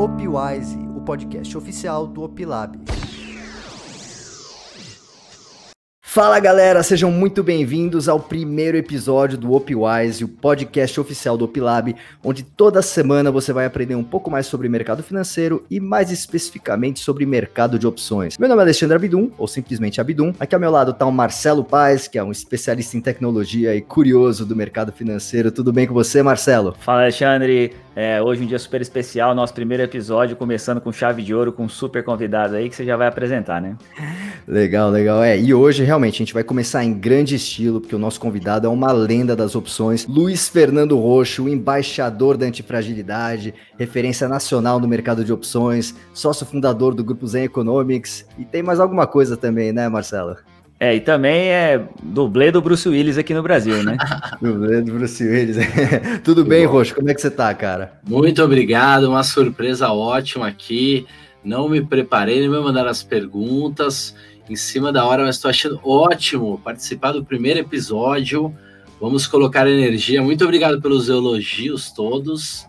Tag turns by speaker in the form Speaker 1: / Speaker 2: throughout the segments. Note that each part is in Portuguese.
Speaker 1: Opwise, o podcast oficial do Opilab. Fala galera, sejam muito bem-vindos ao primeiro episódio do Opwise, o podcast oficial do Opilab, onde toda semana você vai aprender um pouco mais sobre mercado financeiro e mais especificamente sobre mercado de opções. Meu nome é Alexandre Abidum, ou simplesmente Abidum. Aqui ao meu lado está o Marcelo Paz, que é um especialista em tecnologia e curioso do mercado financeiro. Tudo bem com você, Marcelo?
Speaker 2: Fala, Alexandre. É, hoje um dia super especial, nosso primeiro episódio, começando com chave de ouro, com um super convidado aí que você já vai apresentar, né?
Speaker 1: Legal, legal. É, e hoje realmente a gente vai começar em grande estilo, porque o nosso convidado é uma lenda das opções, Luiz Fernando Roxo, embaixador da antifragilidade, referência nacional no mercado de opções, sócio fundador do Grupo Zen Economics, e tem mais alguma coisa também, né, Marcelo?
Speaker 2: É, e também é dublê do Bruce Willis aqui no Brasil, né?
Speaker 1: dublê do Bruce Willis. Tudo bem, bom. Roxo? Como é que você tá, cara?
Speaker 3: Muito obrigado, uma surpresa ótima aqui. Não me preparei, nem me mandaram as perguntas em cima da hora, mas estou achando ótimo participar do primeiro episódio. Vamos colocar energia. Muito obrigado pelos elogios todos.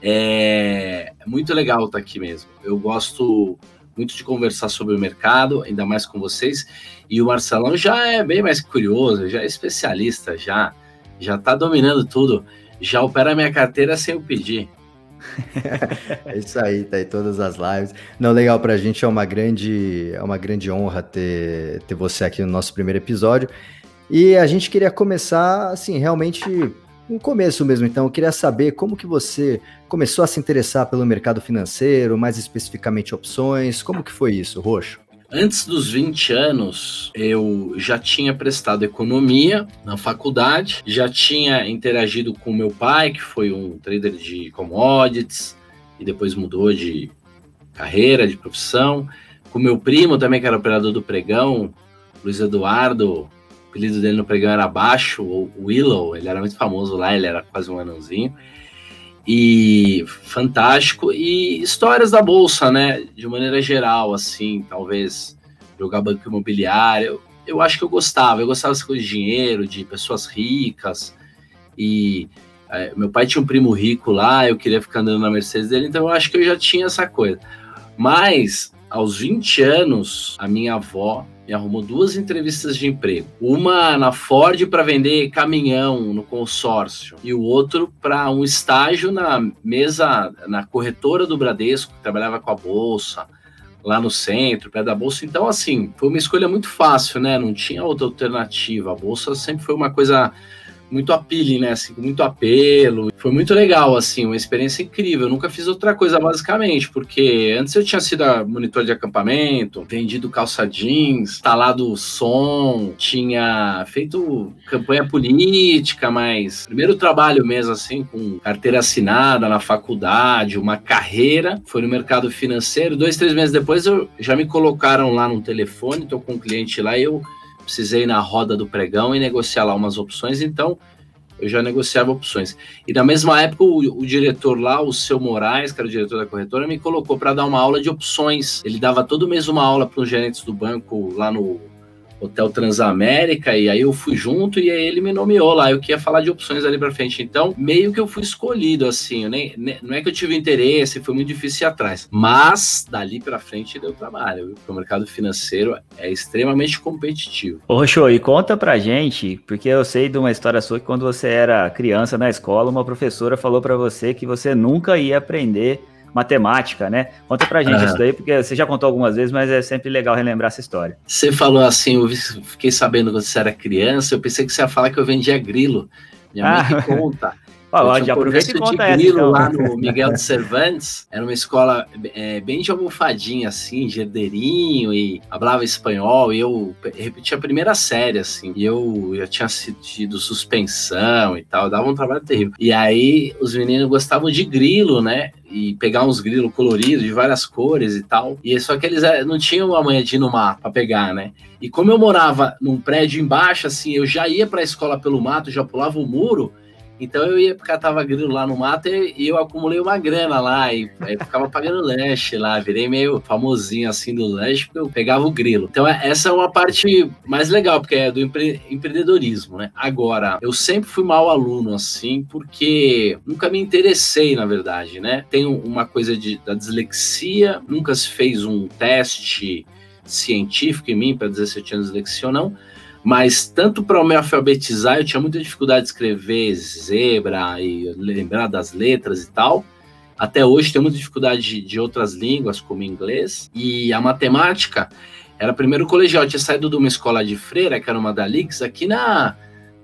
Speaker 3: É muito legal estar aqui mesmo. Eu gosto muito de conversar sobre o mercado, ainda mais com vocês. E o Marcelão já é bem mais curioso, já é especialista, já já está dominando tudo, já opera minha carteira sem eu pedir.
Speaker 1: é isso aí, tá aí todas as lives. Não, legal, pra gente é uma grande, é uma grande honra ter, ter você aqui no nosso primeiro episódio. E a gente queria começar, assim, realmente um começo mesmo. Então, eu queria saber como que você começou a se interessar pelo mercado financeiro, mais especificamente opções. Como que foi isso, Roxo?
Speaker 3: Antes dos 20 anos, eu já tinha prestado economia na faculdade, já tinha interagido com meu pai, que foi um trader de commodities e depois mudou de carreira, de profissão, com meu primo também, que era operador do pregão, Luiz Eduardo, o apelido dele no pregão era Baixo, ou Willow, ele era muito famoso lá, ele era quase um anãozinho e fantástico e histórias da bolsa, né? De maneira geral, assim, talvez jogar banco imobiliário. Eu acho que eu gostava, eu gostava de dinheiro, de pessoas ricas e é, meu pai tinha um primo rico lá, eu queria ficar andando na Mercedes dele, então eu acho que eu já tinha essa coisa. Mas aos 20 anos, a minha avó me arrumou duas entrevistas de emprego. Uma na Ford para vender caminhão no consórcio e o outro para um estágio na mesa, na corretora do Bradesco, que trabalhava com a bolsa lá no centro, perto da bolsa. Então, assim, foi uma escolha muito fácil, né? Não tinha outra alternativa. A bolsa sempre foi uma coisa muito appealing, né? Assim, muito apelo. Foi muito legal, assim, uma experiência incrível. Eu nunca fiz outra coisa, basicamente, porque antes eu tinha sido monitor de acampamento, vendido calça jeans, instalado som, tinha feito campanha política, mas primeiro trabalho mesmo, assim, com carteira assinada na faculdade, uma carreira, foi no mercado financeiro. Dois, três meses depois, eu já me colocaram lá no telefone, tô com um cliente lá e eu precisei ir na roda do pregão e negociar lá umas opções, então eu já negociava opções. E na mesma época, o, o diretor lá, o seu Moraes, que era o diretor da corretora, me colocou para dar uma aula de opções. Ele dava todo mês uma aula para os gerentes do banco lá no Hotel Transamérica, e aí eu fui junto e aí ele me nomeou lá. Eu queria falar de opções ali para frente. Então, meio que eu fui escolhido, assim. Nem, nem, não é que eu tive interesse, foi muito difícil ir atrás. Mas, dali para frente, deu trabalho, viu? Porque o mercado financeiro é extremamente competitivo.
Speaker 2: Ô, Roxo, e conta pra gente, porque eu sei de uma história sua que quando você era criança na escola, uma professora falou para você que você nunca ia aprender matemática, né? Conta pra gente isso daí, porque você já contou algumas vezes, mas é sempre legal relembrar essa história.
Speaker 3: Você falou assim, eu fiquei sabendo quando você era criança, eu pensei que você ia falar que eu vendia grilo. Minha ah. mãe que conta.
Speaker 2: Ó, já aproveita e conta essa,
Speaker 3: então. lá no Miguel de Cervantes, era uma escola é, bem de almofadinha, assim, de herdeirinho, e falava espanhol, e eu repeti a primeira série, assim, e eu já tinha tido suspensão e tal, dava um trabalho terrível. E aí, os meninos gostavam de grilo, né? e pegar uns grilos coloridos de várias cores e tal. E só que eles é, não tinham a manhã de ir no mato para pegar, né? E como eu morava num prédio embaixo, assim, eu já ia para a escola pelo mato, já pulava o muro Então eu ia tava grilo lá no mato e, e eu acumulei uma grana lá e aí ficava pagando lanche lá, virei meio famosinho assim do lanche porque eu pegava o grilo. Então é, essa é uma parte mais legal, porque é do empre empreendedorismo, né? Agora, eu sempre fui mau aluno assim, porque nunca me interessei, na verdade, né? Tenho uma coisa de, da dislexia, nunca se fez um teste científico em mim para dizer se eu tinha dislexia ou não, mas tanto para me alfabetizar, eu tinha muita dificuldade de escrever zebra e lembrar das letras e tal. Até hoje tenho muita dificuldade de, de outras línguas, como inglês. E a matemática era primeiro colegial. Eu tinha saído de uma escola de freira, que era uma da Lix, aqui na,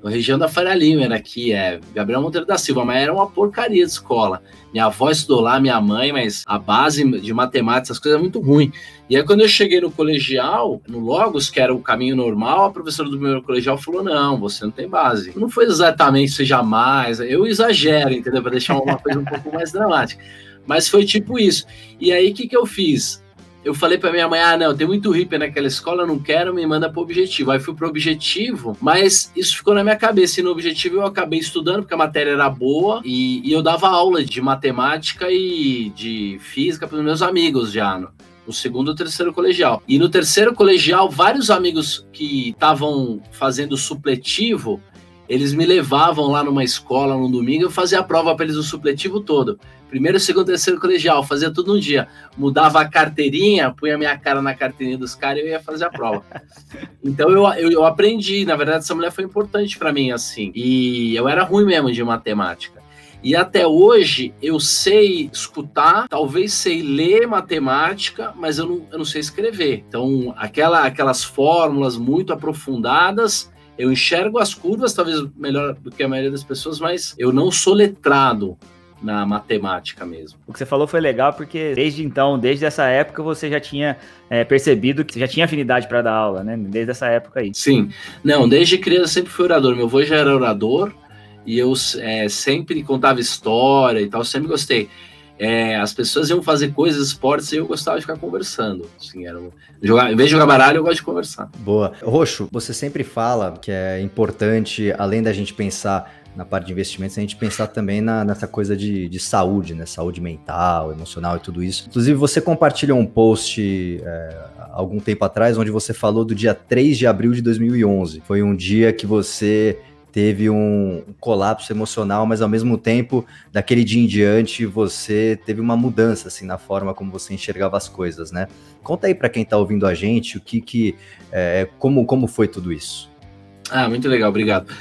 Speaker 3: na região da Faria Lima, era aqui, é Gabriel Monteiro da Silva, mas era uma porcaria de escola. Minha avó estudou lá, minha mãe, mas a base de matemática, essas coisas é muito ruim. E aí, quando eu cheguei no colegial, no Logos, que era o caminho normal, a professora do meu colegial falou: não, você não tem base. Não foi exatamente seja mais, eu exagero, entendeu? Para deixar uma coisa um pouco mais dramática. Mas foi tipo isso. E aí, o que, que eu fiz? Eu falei para minha mãe: ah, não, tem muito hippie naquela escola, não quero, me manda pro objetivo. Aí fui pro objetivo, mas isso ficou na minha cabeça. E no objetivo eu acabei estudando, porque a matéria era boa, e, e eu dava aula de matemática e de física para meus amigos já. No, no segundo ou terceiro colegial. E no terceiro colegial, vários amigos que estavam fazendo supletivo, eles me levavam lá numa escola no domingo, eu fazia a prova para eles o supletivo todo. Primeiro, segundo, terceiro colegial, fazia tudo um dia. Mudava a carteirinha, punha minha cara na carteirinha dos caras e eu ia fazer a prova. Então eu, eu, eu aprendi, na verdade, essa mulher foi importante para mim, assim. E eu era ruim mesmo de matemática. E até hoje eu sei escutar, talvez sei ler matemática, mas eu não, eu não sei escrever. Então, aquela, aquelas fórmulas muito aprofundadas, eu enxergo as curvas, talvez melhor do que a maioria das pessoas, mas eu não sou letrado na matemática mesmo.
Speaker 2: O que você falou foi legal porque desde então, desde essa época, você já tinha é, percebido que você já tinha afinidade para dar aula, né? Desde essa época aí.
Speaker 3: Sim. Não, desde criança sempre fui orador. Meu avô já era orador e eu é, sempre contava história e tal, sempre gostei. É, as pessoas iam fazer coisas, esportes, e eu gostava de ficar conversando. Assim, era um, jogar, em vez de jogar baralho, eu gosto de conversar.
Speaker 1: Boa. Roxo, você sempre fala que é importante, além da gente pensar na parte de investimentos, a gente pensar também na, nessa coisa de, de saúde, né? Saúde mental, emocional e tudo isso. Inclusive, você compartilhou um post é, algum tempo atrás, onde você falou do dia 3 de abril de 2011. Foi um dia que você teve um colapso emocional, mas ao mesmo tempo, daquele dia em diante, você teve uma mudança assim na forma como você enxergava as coisas, né? Conta aí para quem está ouvindo a gente o que que é, como como foi tudo isso.
Speaker 3: Ah, muito legal, obrigado.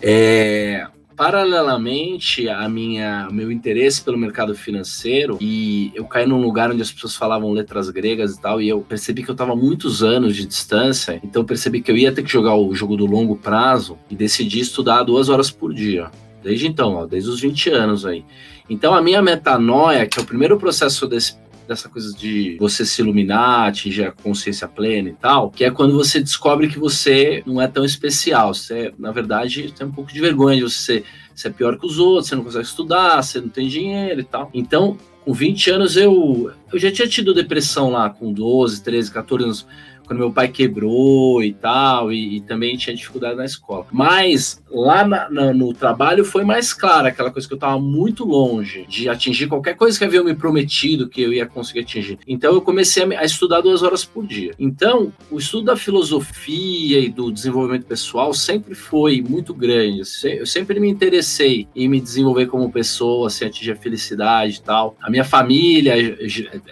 Speaker 3: É, paralelamente a minha meu interesse pelo mercado financeiro e eu caí num lugar onde as pessoas falavam letras gregas e tal e eu percebi que eu estava muitos anos de distância então percebi que eu ia ter que jogar o jogo do longo prazo e decidi estudar duas horas por dia. Desde então ó, desde os 20 anos aí. Então a minha metanoia que é o primeiro processo desse dessa coisa de você se iluminar, atingir a consciência plena e tal, que é quando você descobre que você não é tão especial. Você, na verdade, tem um pouco de vergonha de você ser, pior que os outros, você não consegue estudar, você não tem dinheiro e tal. Então, com 20 anos, eu, eu já tinha tido depressão lá, com 12, 13, 14 anos quando meu pai quebrou e tal, e, e também tinha dificuldade na escola. Mas lá na, na, no trabalho foi mais claro, aquela coisa que eu estava muito longe de atingir qualquer coisa que havia me prometido que eu ia conseguir atingir. Então eu comecei a, a estudar duas horas por dia. Então, o estudo da filosofia e do desenvolvimento pessoal sempre foi muito grande. Eu sempre me interessei em me desenvolver como pessoa, assim, atingir a felicidade e tal. A minha família,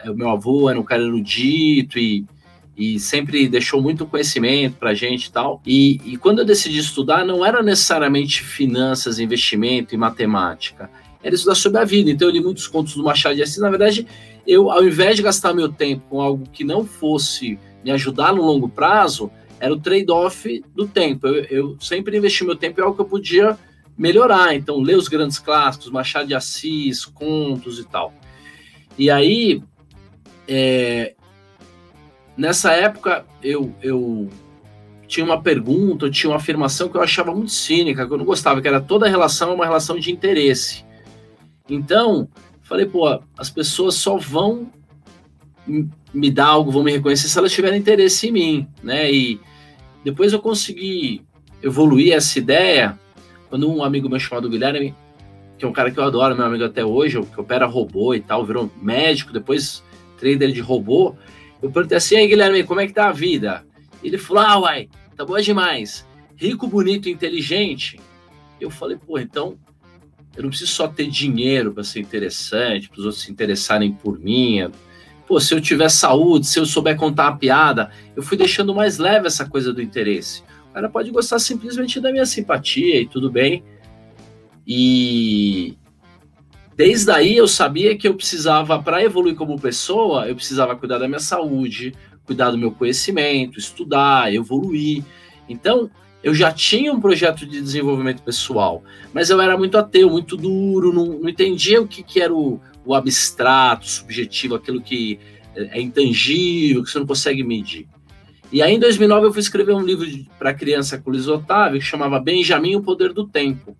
Speaker 3: o meu avô era um cara erudito e e sempre deixou muito conhecimento para a gente e tal. E, e quando eu decidi estudar, não era necessariamente finanças, investimento e matemática, era estudar sobre a vida. Então eu li muitos contos do Machado de Assis. Na verdade, eu, ao invés de gastar meu tempo com algo que não fosse me ajudar no longo prazo, era o trade-off do tempo. Eu, eu, sempre investi meu tempo em algo que eu podia melhorar. Então, ler os grandes clássicos, Machado de Assis, contos e tal. E aí, é, Nessa época, eu, eu tinha uma pergunta, tinha uma afirmação que eu achava muito cínica, que eu não gostava, que era toda relação é uma relação de interesse. Então, falei, pô, as pessoas só vão me dar algo, vão me reconhecer se elas tiverem interesse em mim, né? E depois eu consegui evoluir essa ideia quando um amigo meu chamado Guilherme que é um cara que eu adoro, meu amigo até hoje, que opera robô e tal, virou médico, depois trader de robô. Eu perguntei assim, aí Guilherme, como é que tá a vida? Ele falou, ah, uai, tá boa demais. Rico, bonito, inteligente. Eu falei, pô, então eu não preciso só ter dinheiro para ser interessante, para os outros se interessarem por mim. Pô, se eu tiver saúde, se eu souber contar uma piada, eu fui deixando mais leve essa coisa do interesse. O cara pode gostar simplesmente da minha simpatia e tudo bem. E desde aí eu sabia que eu precisava, para evoluir como pessoa, eu precisava cuidar da minha saúde, cuidar do meu conhecimento, estudar, evoluir. Então, eu já tinha um projeto de desenvolvimento pessoal, mas eu era muito ateu, muito duro, não, não entendia o que, que era o, o abstrato, subjetivo, aquilo que é, é intangível, que você não consegue medir. E aí, em 2009, eu fui escrever um livro para criança com Luiz Otávio, que chamava Benjamin, o Poder do Tempo,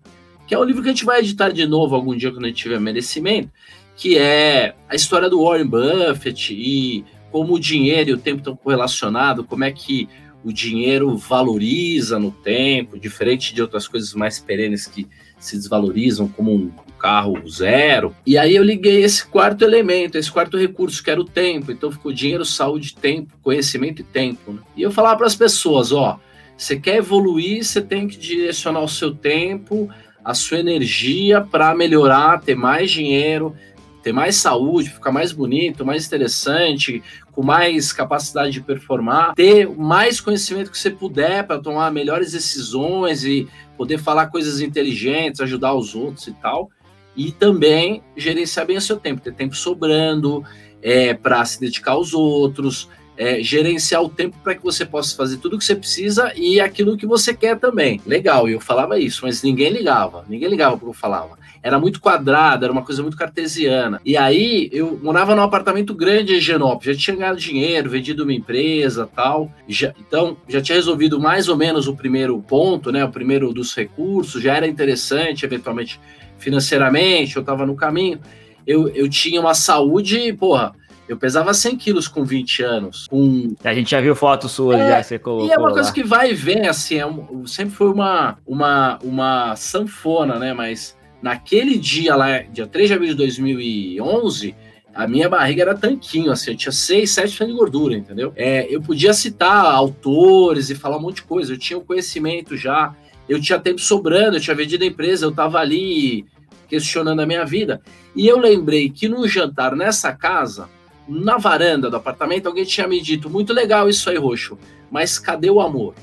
Speaker 3: que é um livro que a gente vai editar de novo algum dia quando a gente tiver merecimento, que é a história do Warren Buffett e como o dinheiro e o tempo estão correlacionados, como é que o dinheiro valoriza no tempo, diferente de outras coisas mais perenes que se desvalorizam, como um carro zero. E aí eu liguei esse quarto elemento, esse quarto recurso, que era o tempo. Então ficou dinheiro, saúde, tempo, conhecimento e tempo. Né? E eu falava para as pessoas: ó, você quer evoluir, você tem que direcionar o seu tempo, a sua energia para melhorar, ter mais dinheiro, ter mais saúde, ficar mais bonito, mais interessante, com mais capacidade de performar, ter mais conhecimento que você puder para tomar melhores decisões e poder falar coisas inteligentes, ajudar os outros e tal. E também gerenciar bem o seu tempo, ter tempo sobrando é, para se dedicar aos outros, é, gerenciar o tempo para que você possa fazer tudo o que você precisa e aquilo que você quer também. Legal, eu falava isso, mas ninguém ligava, ninguém ligava para eu falava. Era muito quadrado, era uma coisa muito cartesiana. E aí eu morava num apartamento grande em Genópolis, já tinha ganhado dinheiro, vendido uma empresa tal. Já, então já tinha resolvido mais ou menos o primeiro ponto, né? O primeiro dos recursos, já era interessante, eventualmente financeiramente, eu estava no caminho. Eu, eu tinha uma saúde, porra eu pesava 100 quilos com 20 anos. Com...
Speaker 2: A gente já viu fotos suas,
Speaker 3: é,
Speaker 2: já
Speaker 3: você colocou E é uma coisa lá. que vai e vem, assim, é um, sempre foi uma, uma, uma sanfona, né? Mas naquele dia lá, dia 3 de abril de 2011, a minha barriga era tanquinho, assim, eu tinha 6, 7% de gordura, entendeu? É, eu podia citar autores e falar um monte de coisa, eu tinha o conhecimento já, eu tinha tempo sobrando, eu tinha vendido a empresa, eu tava ali questionando a minha vida. E eu lembrei que no jantar nessa casa, na varanda do apartamento, alguém tinha me dito: muito legal isso aí, Roxo, mas cadê o amor?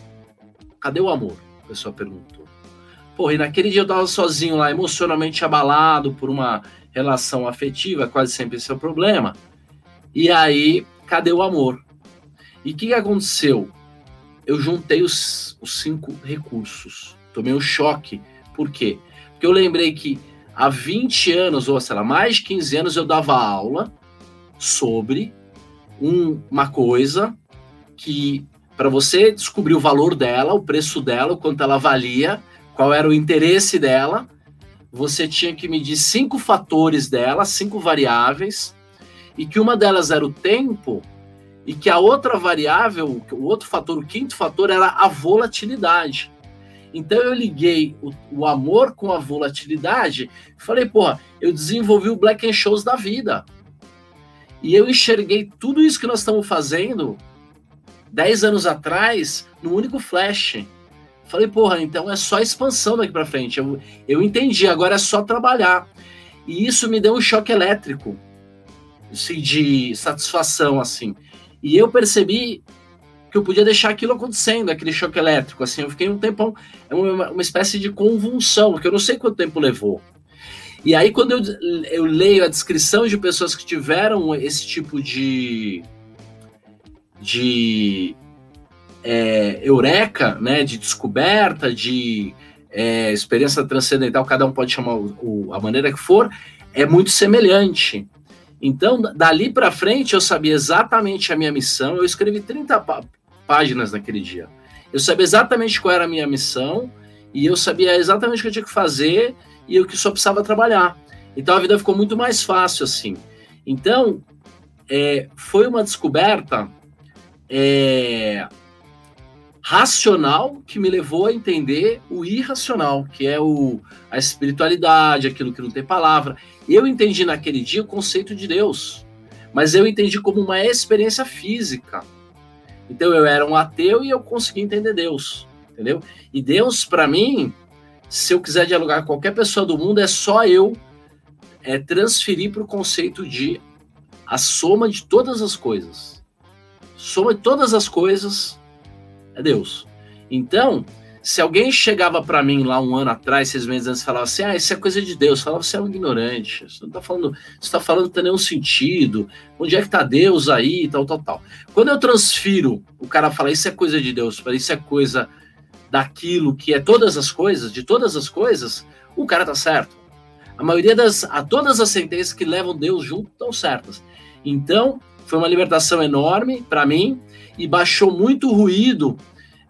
Speaker 3: Cadê o amor? A pessoa perguntou. Porra, e naquele dia eu tava sozinho lá, emocionalmente abalado por uma relação afetiva, quase sempre esse é o problema. E aí, cadê o amor? E o que, que aconteceu? Eu juntei os, os cinco recursos. Tomei um choque. Por quê? Porque eu lembrei que há 20 anos, ou sei lá, mais de 15 anos, eu dava aula sobre um, uma coisa que, para você descobrir o valor dela, o preço dela, o quanto ela valia, qual era o interesse dela, você tinha que medir cinco fatores dela, cinco variáveis, e que uma delas era o tempo, e que a outra variável, o outro fator, o quinto fator, era a volatilidade. Então eu liguei o, o amor com a volatilidade, falei, porra, eu desenvolvi o Black and Shows da vida. E eu enxerguei tudo isso que nós estamos fazendo 10 anos atrás no único flash. Falei, porra, então é só expansão daqui para frente. Eu, eu entendi, agora é só trabalhar. E isso me deu um choque elétrico assim, de satisfação, assim. E eu percebi que eu podia deixar aquilo acontecendo, aquele choque elétrico, assim. Eu fiquei um tempão, é uma, uma espécie de convulsão, que eu não sei quanto tempo levou. E aí, quando eu, eu leio a descrição de pessoas que tiveram esse tipo de, de é, eureka, né, de descoberta, de é, experiência transcendental, cada um pode chamar o, o, a maneira que for, é muito semelhante. Então, dali para frente, eu sabia exatamente a minha missão. Eu escrevi 30 pá páginas naquele dia. Eu sabia exatamente qual era a minha missão e eu sabia exatamente o que eu tinha que fazer e eu que só precisava trabalhar. Então a vida ficou muito mais fácil assim. Então é, foi uma descoberta é, racional que me levou a entender o irracional, que é o, a espiritualidade, aquilo que não tem palavra. Eu entendi naquele dia o conceito de Deus, mas eu entendi como uma experiência física. Então eu era um ateu e eu consegui entender Deus, entendeu? E Deus, para mim, se eu quiser dialogar com qualquer pessoa do mundo, é só eu é, transferir para o conceito de a soma de todas as coisas. Soma de todas as coisas é Deus. Então, se alguém chegava para mim lá um ano atrás, seis meses antes, falava assim: ah, isso é coisa de Deus, eu falava, você é um ignorante, você não tá falando, você tá falando que tem nenhum sentido, onde é que tá Deus aí, tal, tal, tal. Quando eu transfiro, o cara fala, isso é coisa de Deus, isso é coisa daquilo que é todas as coisas, de todas as coisas, o cara tá certo. A maioria das, a todas as sentenças que levam Deus junto estão certas. Então, foi uma libertação enorme para mim e baixou muito o ruído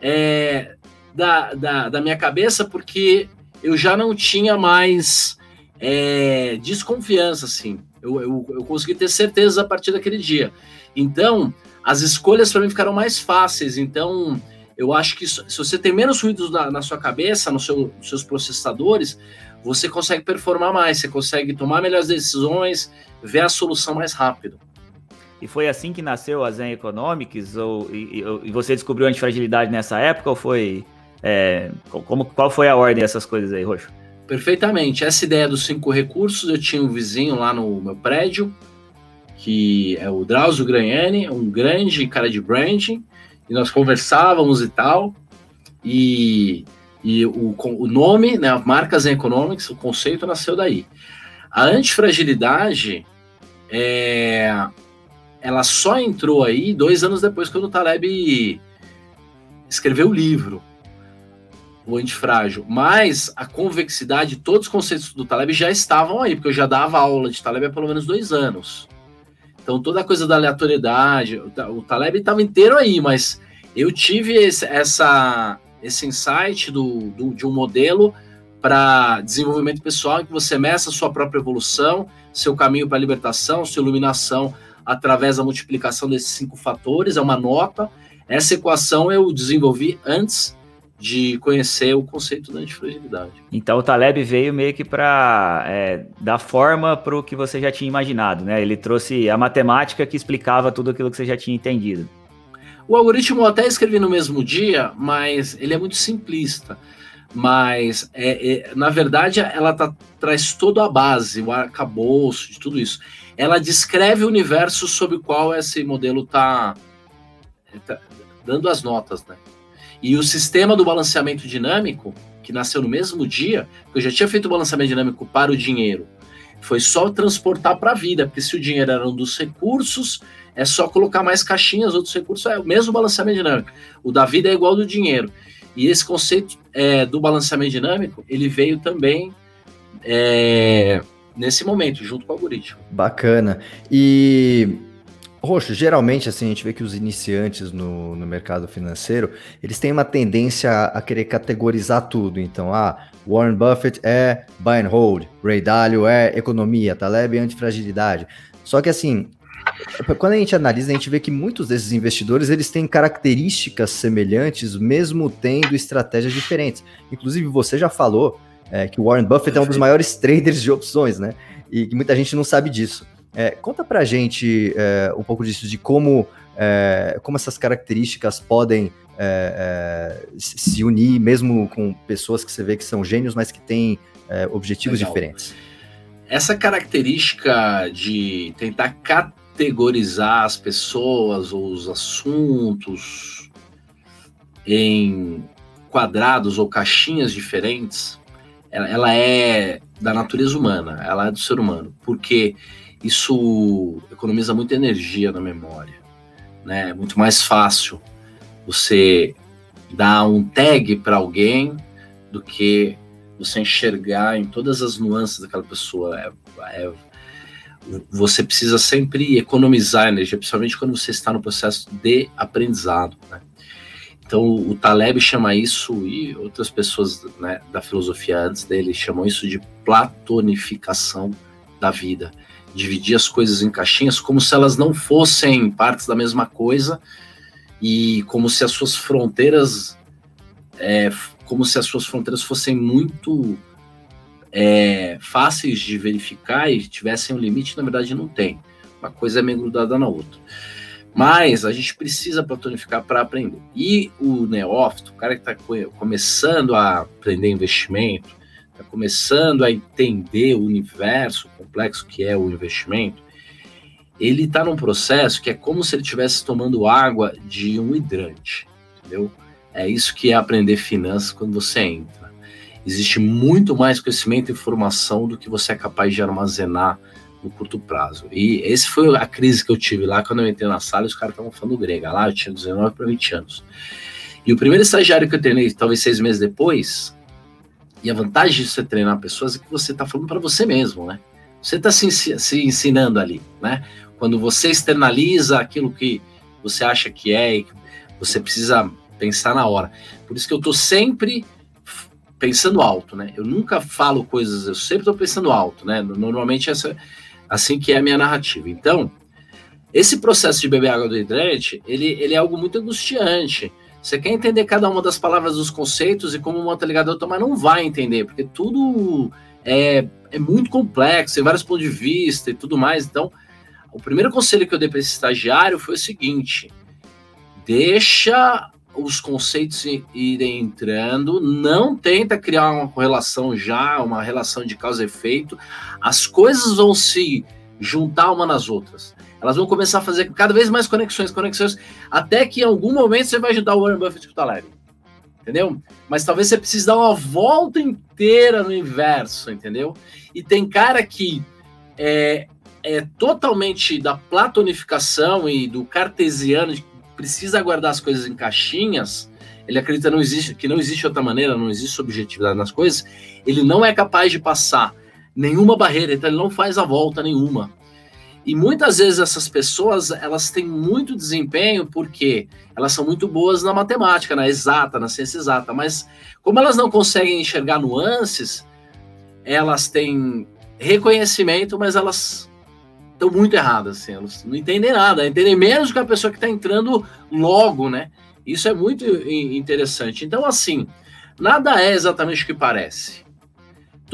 Speaker 3: é, da, da, da, minha cabeça, porque eu já não tinha mais é, desconfiança, assim. Eu, eu, eu consegui ter certeza a partir daquele dia. Então, as escolhas para mim ficaram mais fáceis. Então, eu acho que se você tem menos ruídos na, na sua cabeça, no seu, nos seus processadores, você consegue performar mais, você consegue tomar melhores decisões, ver a solução mais rápido.
Speaker 2: E foi assim que nasceu a Zen Economics? Ou, e, e você descobriu a antifragilidade nessa época? Ou foi. É, como, qual foi a ordem dessas coisas aí, Roxo?
Speaker 3: Perfeitamente. Essa ideia dos cinco recursos, eu tinha um vizinho lá no meu prédio, que é o Drauzio Gragnani, um grande cara de branding, e nós conversávamos e tal. E e o, o nome, né, Marcas Economics, o conceito nasceu daí. A antifragilidade, é, ela só entrou aí dois anos depois, quando o Taleb escreveu o livro, o antifrágil. Mas a convexidade, todos os conceitos do Taleb já estavam aí, porque eu já dava aula de Taleb há pelo menos dois anos. Então toda a coisa da aleatoriedade, o Taleb estava inteiro aí, mas eu tive esse, essa esse insight do, do de um modelo para desenvolvimento pessoal em que você meça a sua própria evolução, seu caminho para a libertação, sua iluminação através da multiplicação desses cinco fatores, é uma nota. Essa equação eu desenvolvi antes de conhecer o conceito da antifragilidade.
Speaker 2: Então o Taleb veio meio que para é, dar forma para o que você já tinha imaginado, né? Ele trouxe a matemática que explicava tudo aquilo que você já tinha entendido.
Speaker 3: O algoritmo eu até escrevi no mesmo dia, mas ele é muito simplista. Mas, é, é, na verdade, ela tá, traz toda a base, o arcabouço de tudo isso. Ela descreve o universo sobre o qual esse modelo está tá dando as notas, né? E o sistema do balanceamento dinâmico, que nasceu no mesmo dia, eu já tinha feito o balanceamento dinâmico para o dinheiro, foi só transportar para a vida, porque se o dinheiro era um dos recursos, é só colocar mais caixinhas, outros recursos, é o mesmo balanceamento dinâmico. O da vida é igual ao do dinheiro. E esse conceito é, do balanceamento dinâmico, ele veio também é, nesse momento, junto com o algoritmo.
Speaker 1: Bacana. E Roxo, geralmente assim, a gente vê que os iniciantes no, no mercado financeiro, eles têm uma tendência a, querer categorizar tudo. Então, ah, Warren Buffett é buy and hold, Ray Dalio é economia, Taleb é antifragilidade. Só que assim, quando a gente analisa, a gente vê que muitos desses investidores eles têm características semelhantes, mesmo tendo estratégias diferentes. Inclusive, você já falou é, que o Warren Buffett é um dos maiores traders de opções, né? E que muita gente não sabe disso. É, conta pra gente é, um pouco disso, de como, é, como essas características podem é, é, se unir, mesmo com pessoas que você vê que são gênios, mas que têm objetivos Legal. diferentes.
Speaker 3: Essa característica de tentar categorizar as pessoas ou os assuntos em quadrados ou caixinhas diferentes, ela, ela, é da natureza humana, ela é do ser humano, porque isso economiza muita energia na memória, né? É muito mais fácil você dar um tag para alguém do que você enxergar em todas as nuances daquela pessoa. É, é, você precisa sempre economizar energia, principalmente quando você está no processo de aprendizado. Né? Então, o Taleb chama isso, e outras pessoas né, da filosofia antes dele chamam isso de platonificação da vida. Dividir as coisas em caixinhas como se elas não fossem partes da mesma coisa e como se as suas fronteiras é, como se as suas fronteiras fossem muito é, fáceis de verificar e tivessem um limite, na verdade não tem. Uma coisa é meio grudada na outra. Mas a gente precisa platonificar para aprender. E o neófito, o cara que está começando a aprender investimento, está começando a entender o universo complexo que é o investimento, ele está num processo que é como se ele estivesse tomando água de um hidrante, entendeu? É isso que é aprender finanças quando você entra. Existe muito mais conhecimento e informação do que você é capaz de armazenar no curto prazo. E esse foi a crise que eu tive lá quando eu entrei na sala os caras estavam falando grega. Lá eu tinha 19 para 20 anos. E o primeiro estagiário que eu treinei, talvez seis meses depois, e a vantagem de você treinar pessoas é que você está falando para você mesmo, né? Você está se, se ensinando ali, né? Quando você externaliza aquilo que você acha que é e que você precisa pensar na hora. Por isso que eu estou sempre pensando alto, né? Eu nunca falo coisas, eu sempre estou pensando alto, né? Normalmente essa assim que é a minha narrativa. Então, esse processo de beber água do hidrante, ele, ele é algo muito angustiante. Você quer entender cada uma das palavras dos conceitos e como uma tá ligada mas não vai entender, porque tudo é, é muito complexo, tem vários pontos de vista e tudo mais. Então, o primeiro conselho que eu dei para esse estagiário foi o seguinte: deixa os conceitos irem entrando, não tenta criar uma correlação já, uma relação de causa e efeito, as coisas vão se juntar uma nas outras. Elas vão começar a fazer cada vez mais conexões, conexões, até que em algum momento você vai ajudar o Warren Buffett a escutar leve. Entendeu? Mas talvez você precise dar uma volta inteira no inverso, entendeu? E tem cara que é, é totalmente da platonificação e do cartesiano, de precisa guardar as coisas em caixinhas, ele acredita não existe, que não existe outra maneira, não existe objetividade nas coisas, ele não é capaz de passar nenhuma barreira, então ele não faz a volta nenhuma. E muitas vezes essas pessoas, elas têm muito desempenho porque elas são muito boas na matemática, na exata, na ciência exata, mas como elas não conseguem enxergar nuances, elas têm reconhecimento, mas elas estão muito erradas, assim, elas não entendem nada, entendem menos que a pessoa que está entrando logo, né? Isso é muito interessante. Então, assim, nada é exatamente o que parece.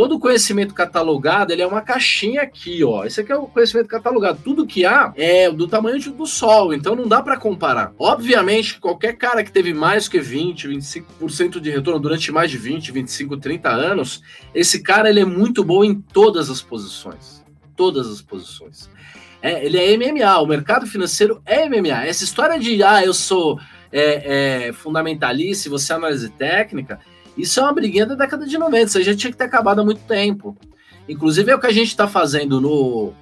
Speaker 3: Todo conhecimento catalogado, ele é uma caixinha aqui, ó. Esse aqui é o conhecimento catalogado. Tudo que há é do tamanho do Sol, então não dá para comparar. Obviamente, qualquer cara que teve mais que 20, 25% de retorno durante mais de 20, 25, 30 anos, esse cara ele é muito bom em todas as posições todas as posições. É, ele é MMA, o mercado financeiro é MMA. Essa história de, ah, eu sou é, é, fundamentalista você é análise técnica, isso é uma briguinha da década de 90, isso já tinha que ter acabado há muito tempo. Inclusive é o que a gente está fazendo no,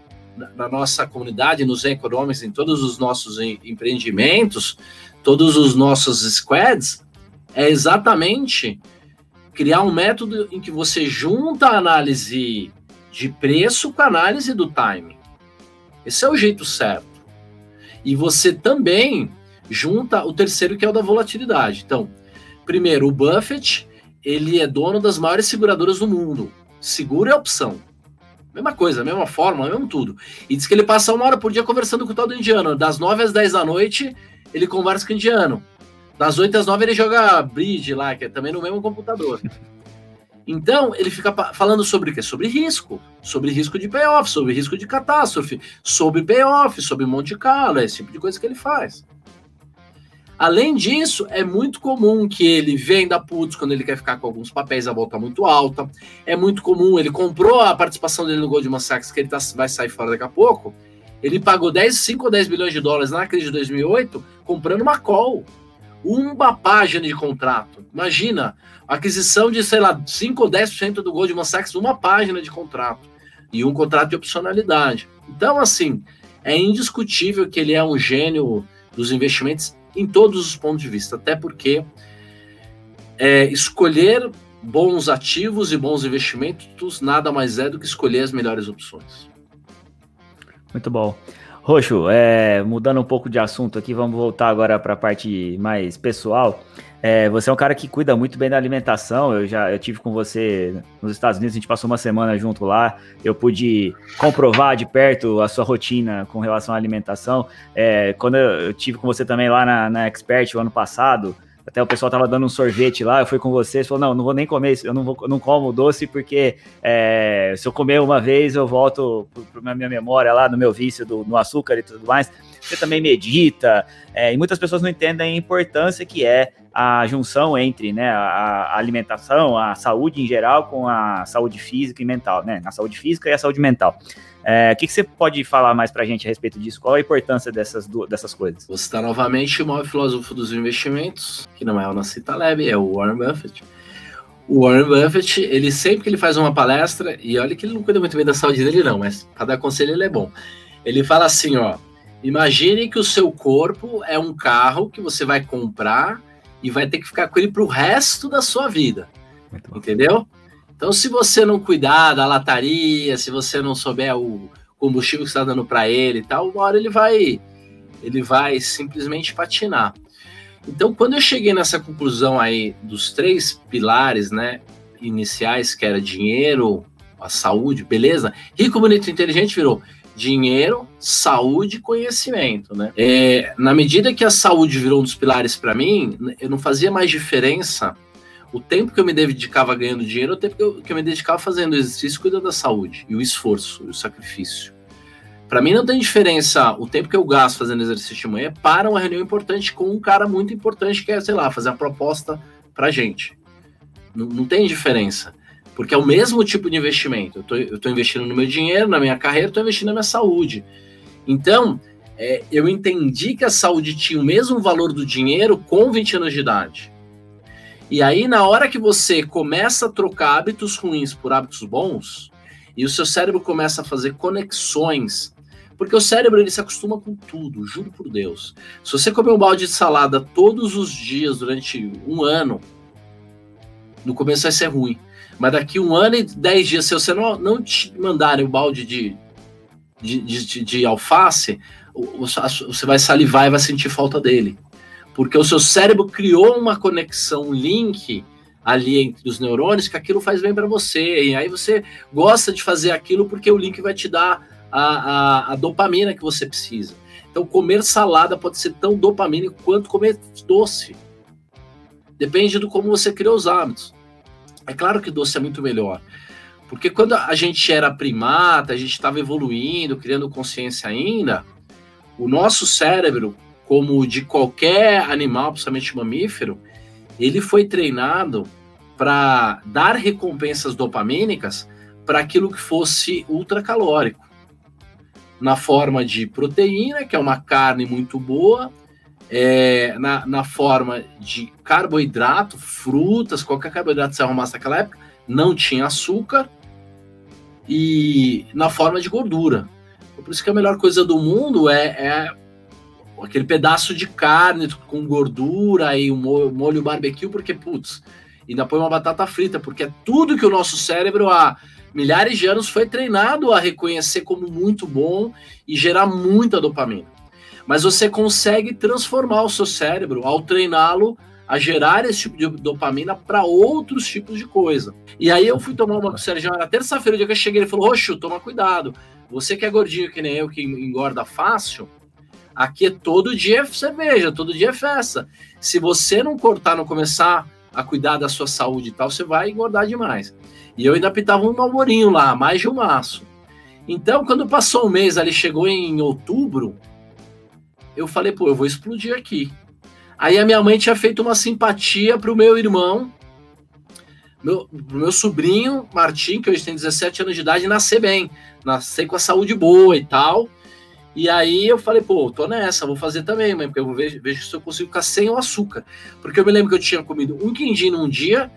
Speaker 3: na nossa comunidade, nos Economics, em todos os nossos empreendimentos, todos os nossos squads, é exatamente criar um método em que você junta a análise de preço com análise do time. Esse é o jeito certo. E você também junta o terceiro que é o da volatilidade. Então, primeiro, o Buffett, ele é dono das maiores seguradoras do mundo. Seguro é opção. Mesma coisa, mesma forma, mesmo tudo. E diz que ele passa uma hora por dia conversando com o tal do indiano. Das 9 às 10 da noite, ele conversa com o indiano. Das 8 às 9 ele joga bridge lá, que é também no mesmo computador. Então, ele fica falando sobre o quê? Sobre risco, sobre risco de payoff, sobre risco de catástrofe, sobre payoff, sobre Monte Carlo, esse tipo de coisa que ele faz. Além disso, é muito comum que ele venda puts quando ele quer ficar com alguns papéis a volta muito alta. É muito comum, ele comprou a participação dele no Goldman Sachs, que ele tá, vai sair fora daqui a pouco. Ele pagou 10, 5 ou 10 bilhões de dólares na crise de 2008 comprando uma call. Uma página de contrato. Imagina, aquisição de, sei lá, 5 ou 10% do Goldman Sachs, uma página de contrato e um contrato de opcionalidade. Então, assim, é indiscutível que ele é um gênio dos investimentos em todos os pontos de vista, até porque é, escolher bons ativos e bons investimentos nada mais é do que escolher as melhores opções.
Speaker 2: Muito bom. Roxo, é, mudando um pouco de assunto aqui, vamos voltar agora para a parte mais pessoal. É, você é um cara que cuida muito bem da alimentação. Eu já eu tive com você nos Estados Unidos, a gente passou uma semana junto lá. Eu pude comprovar de perto a sua rotina com relação à alimentação. É, quando eu tive com você também lá na, na Expert o ano passado, até o pessoal tava dando um sorvete lá, eu fui com vocês, falou, não, não vou nem comer isso, eu não, vou, eu não como doce, porque é, se eu comer uma vez, eu volto para minha memória lá, no meu vício do, no açúcar e tudo mais. Você também medita, é, e muitas pessoas não entendem a importância que é a junção entre né, a, alimentação, a saúde em geral, com a saúde física e mental, né? A saúde física e a saúde mental. É, o que, que, você pode falar mais para a gente a respeito disso? Qual a importância dessas, dessas coisas?
Speaker 3: Você está novamente o maior filósofo dos investimentos, que não é o Nassim Taleb, é o Warren Buffett. O Warren Buffett, ele sempre que ele faz uma palestra, e olha que ele não cuida muito bem da saúde dele não, mas para dar conselho ele é bom. Ele fala assim, ó, imagine que o seu corpo é um carro que você vai comprar e vai ter que ficar com ele para o resto da sua vida. Entendeu? Então, se você não cuidar da lataria, se você não souber o combustível que está dando para ele e tal, uma hora ele vai, ele vai simplesmente patinar. Então, quando eu cheguei nessa conclusão aí dos três pilares, né, iniciais, que era dinheiro, a saúde, beleza? Rico, bonito, inteligente virou dinheiro, saúde e conhecimento, né? É, na medida que a saúde virou um dos pilares para mim, eu não fazia mais diferença o tempo que eu me dedicava ganhando dinheiro, o tempo que eu, que eu me dedicava fazendo exercício, cuidando da saúde e o esforço, e o sacrifício. Para mim não tem diferença o tempo que eu gasto fazendo exercício de manhã para uma reunião importante com um cara muito importante que é, sei lá, fazer a proposta para gente. Não, não tem diferença. Porque é o mesmo tipo de investimento. Eu estou investindo no meu dinheiro, na minha carreira, estou investindo na minha saúde. Então, é, eu entendi que a saúde tinha o mesmo valor do dinheiro com 20 anos de idade. E aí, na hora que você começa a trocar hábitos ruins por hábitos bons, e o seu cérebro começa a fazer conexões, porque o cérebro ele se acostuma com tudo, juro por Deus. Se você comer um balde de salada todos os dias durante um ano, no começo vai ser ruim. Mas daqui um ano e dez dias, se você não, não te mandarem o balde de, de, de, de alface, você vai salivar e vai sentir falta dele. Porque o seu cérebro criou uma conexão, um link ali entre os neurônios que aquilo faz bem para você. E aí você gosta de fazer aquilo porque o link vai te dar a, a, a dopamina que você precisa. Então, comer salada pode ser tão dopamínico quanto comer doce. Depende do como você criou os hábitos. É claro que doce é muito melhor. Porque quando a gente era primata, a gente estava evoluindo, criando consciência ainda, o nosso cérebro, como o de qualquer animal, principalmente mamífero, ele foi treinado para dar recompensas dopamínicas para aquilo que fosse ultracalórico. Na forma de proteína, que é uma carne muito boa, é, na, na forma de carboidrato, frutas, qualquer carboidrato que você arrumasse naquela época, não tinha açúcar, e na forma de gordura. Por isso que a melhor coisa do mundo é, é aquele pedaço de carne com gordura e um molho barbecue, porque, putz, ainda põe uma batata frita, porque é tudo que o nosso cérebro há milhares de anos foi treinado a reconhecer como muito bom e gerar muita dopamina mas você consegue transformar o seu cérebro ao treiná-lo a gerar esse tipo de dopamina para outros tipos de coisa. E aí eu fui tomar uma com o Sérgio na terça-feira, o dia que eu cheguei, ele falou: Roxo, toma cuidado. Você que é gordinho que nem eu, que engorda fácil, aqui é todo dia cerveja, todo dia é festa. Se você não cortar, não começar a cuidar da sua saúde e tal, você vai engordar demais. E eu ainda pitava um malborinho lá, mais de um maço. Então, quando passou um mês, ali chegou em outubro, eu falei, pô, eu vou explodir aqui. Aí a minha mãe tinha feito uma simpatia pro meu irmão, meu, pro meu sobrinho, Martim, que hoje tem 17 anos de idade, nascer bem, nascer com a saúde boa e tal. E aí eu falei, pô, tô nessa, vou fazer também, mãe, porque eu vejo, vejo se eu consigo ficar sem o açúcar. Porque eu me lembro que eu tinha comido um quindim num dia,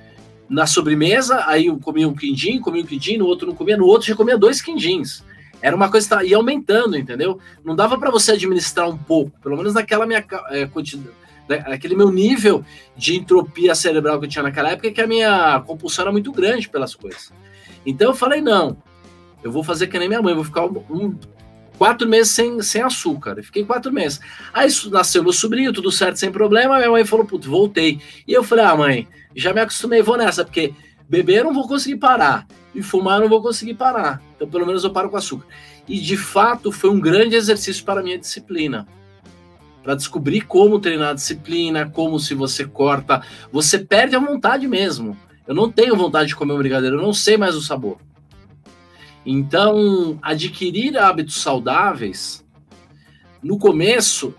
Speaker 3: na sobremesa, aí eu comia um quindim, comia um quindim, no outro não comia, no outro já comia dois quindins. Era uma coisa que ia aumentando, entendeu? Não dava para você administrar um pouco, pelo menos naquela minha é, quantidade, aquele meu nível de entropia cerebral que eu tinha naquela época, que a minha compulsão era muito grande pelas coisas. Então eu falei, não, eu vou fazer que nem minha mãe, vou ficar um, quatro meses sem, sem açúcar. Eu fiquei quatro meses. Aí nasceu meu sobrinho, tudo certo, sem problema. Minha mãe falou, putz, voltei. E eu falei, ah, mãe, já me acostumei, vou nessa, porque beber eu não vou conseguir parar. E fumar eu não vou conseguir parar. Então, pelo menos eu paro com açúcar. E de fato foi um grande exercício para a minha disciplina. Para descobrir como treinar a disciplina, como se você corta, você perde a vontade mesmo. Eu não tenho vontade de comer um brigadeiro, eu não sei mais o sabor. Então, adquirir hábitos saudáveis, no começo,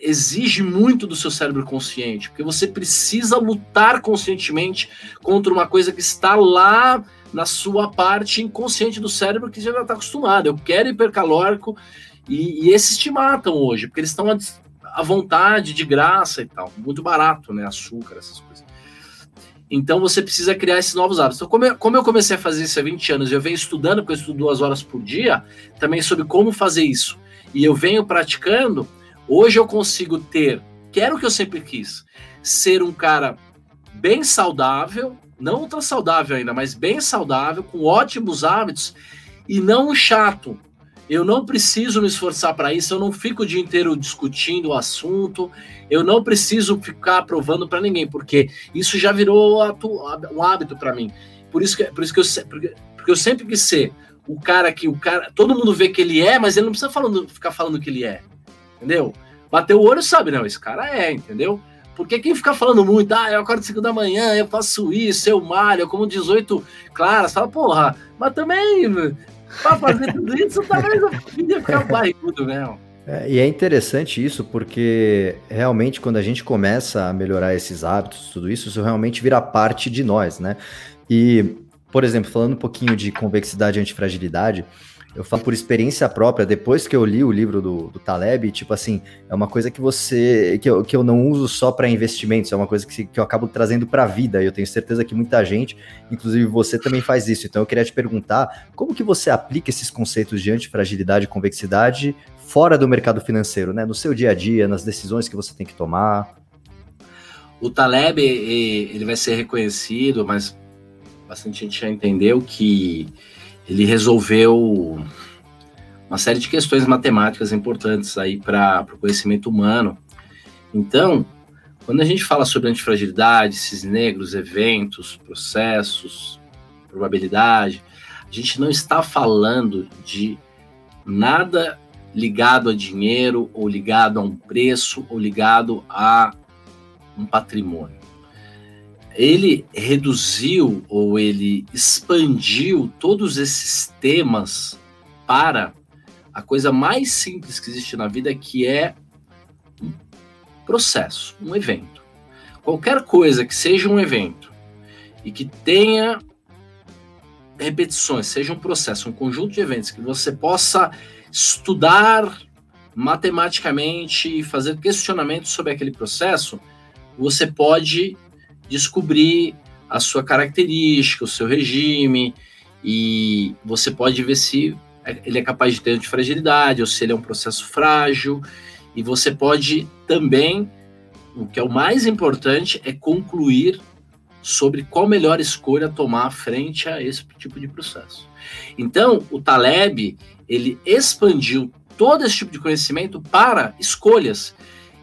Speaker 3: exige muito do seu cérebro consciente, porque você precisa lutar conscientemente contra uma coisa que está lá na sua parte inconsciente do cérebro que já está acostumado. Eu quero hipercalórico e, e esses te matam hoje, porque eles estão à vontade, de graça e tal. Muito barato, né? Açúcar, essas coisas. Então você precisa criar esses novos hábitos. Então, como eu, como eu comecei a fazer isso há 20 anos, eu venho estudando, porque eu estudo duas horas por dia, também sobre como fazer isso. E eu venho praticando, hoje eu consigo ter, que era o que eu sempre quis, ser um cara bem saudável, não ultra saudável ainda, mas bem saudável, com ótimos hábitos e não chato. Eu não preciso me esforçar para isso, eu não fico o dia inteiro discutindo o assunto, eu não preciso ficar aprovando para ninguém, porque isso já virou um hábito para mim. Por isso que, por isso que eu, porque eu sempre quis ser o cara que o cara, todo mundo vê que ele é, mas ele não precisa falando, ficar falando que ele é, entendeu? Bateu o olho sabe, não, esse cara é, entendeu? Porque quem fica falando muito, ah, eu acordo 5 da manhã, eu faço isso, eu malho, eu como 18 claras, fala, porra, mas também pra fazer tudo isso, talvez eu ia ficar barrigudo mesmo.
Speaker 1: É, e é interessante isso porque realmente quando a gente começa a melhorar esses hábitos, tudo isso, isso realmente vira parte de nós, né? E, por exemplo, falando um pouquinho de convexidade e antifragilidade, eu falo por experiência própria, depois que eu li o livro do, do Taleb, tipo assim, é uma coisa que você. que eu, que eu não uso só para investimentos, é uma coisa que, que eu acabo trazendo para a vida. E eu tenho certeza que muita gente, inclusive você, também faz isso. Então eu queria te perguntar como que você aplica esses conceitos de antifragilidade e convexidade fora do mercado financeiro, né? No seu dia a dia, nas decisões que você tem que tomar.
Speaker 3: O Taleb, ele vai ser reconhecido, mas bastante gente já entendeu que ele resolveu uma série de questões matemáticas importantes aí para o conhecimento humano. Então, quando a gente fala sobre antifragilidade, esses negros, eventos, processos, probabilidade, a gente não está falando de nada ligado a dinheiro, ou ligado a um preço, ou ligado a um patrimônio ele reduziu ou ele expandiu todos esses temas para a coisa mais simples que existe na vida, que é um processo, um evento. Qualquer coisa que seja um evento e que tenha repetições, seja um processo, um conjunto de eventos que você possa estudar matematicamente e fazer questionamentos sobre aquele processo, você pode descobrir a sua característica, o seu regime, e você pode ver se ele é capaz de ter antifragilidade ou se ele é um processo frágil, e você pode também, o que é o mais importante, é concluir sobre qual melhor escolha tomar frente a esse tipo de processo. Então, o Taleb, ele expandiu todo esse tipo de conhecimento para escolhas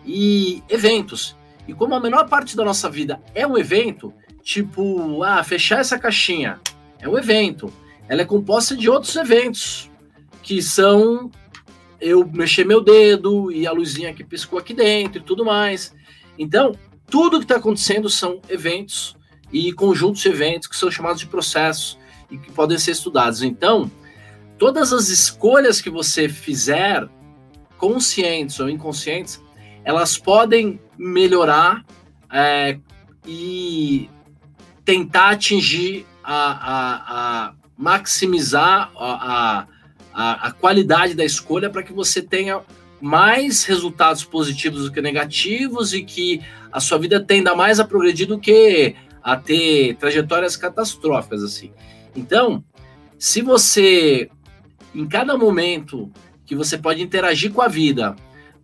Speaker 3: e eventos. E como a menor parte da nossa vida é um evento, tipo, ah, fechar essa caixinha é um evento. Ela é composta de outros eventos, que são eu mexer meu dedo e a luzinha que piscou aqui dentro e tudo mais. Então, tudo que está acontecendo são eventos e conjuntos de eventos que são chamados de processos e que podem ser estudados. Então, todas as escolhas que você fizer, conscientes ou inconscientes, elas podem melhorar é, e tentar atingir a, a, a maximizar a, a, a qualidade da escolha para que você tenha mais resultados positivos do que negativos e que a sua vida tenda mais a progredir do que a ter trajetórias catastróficas assim. Então, se você em cada momento que você pode interagir com a vida,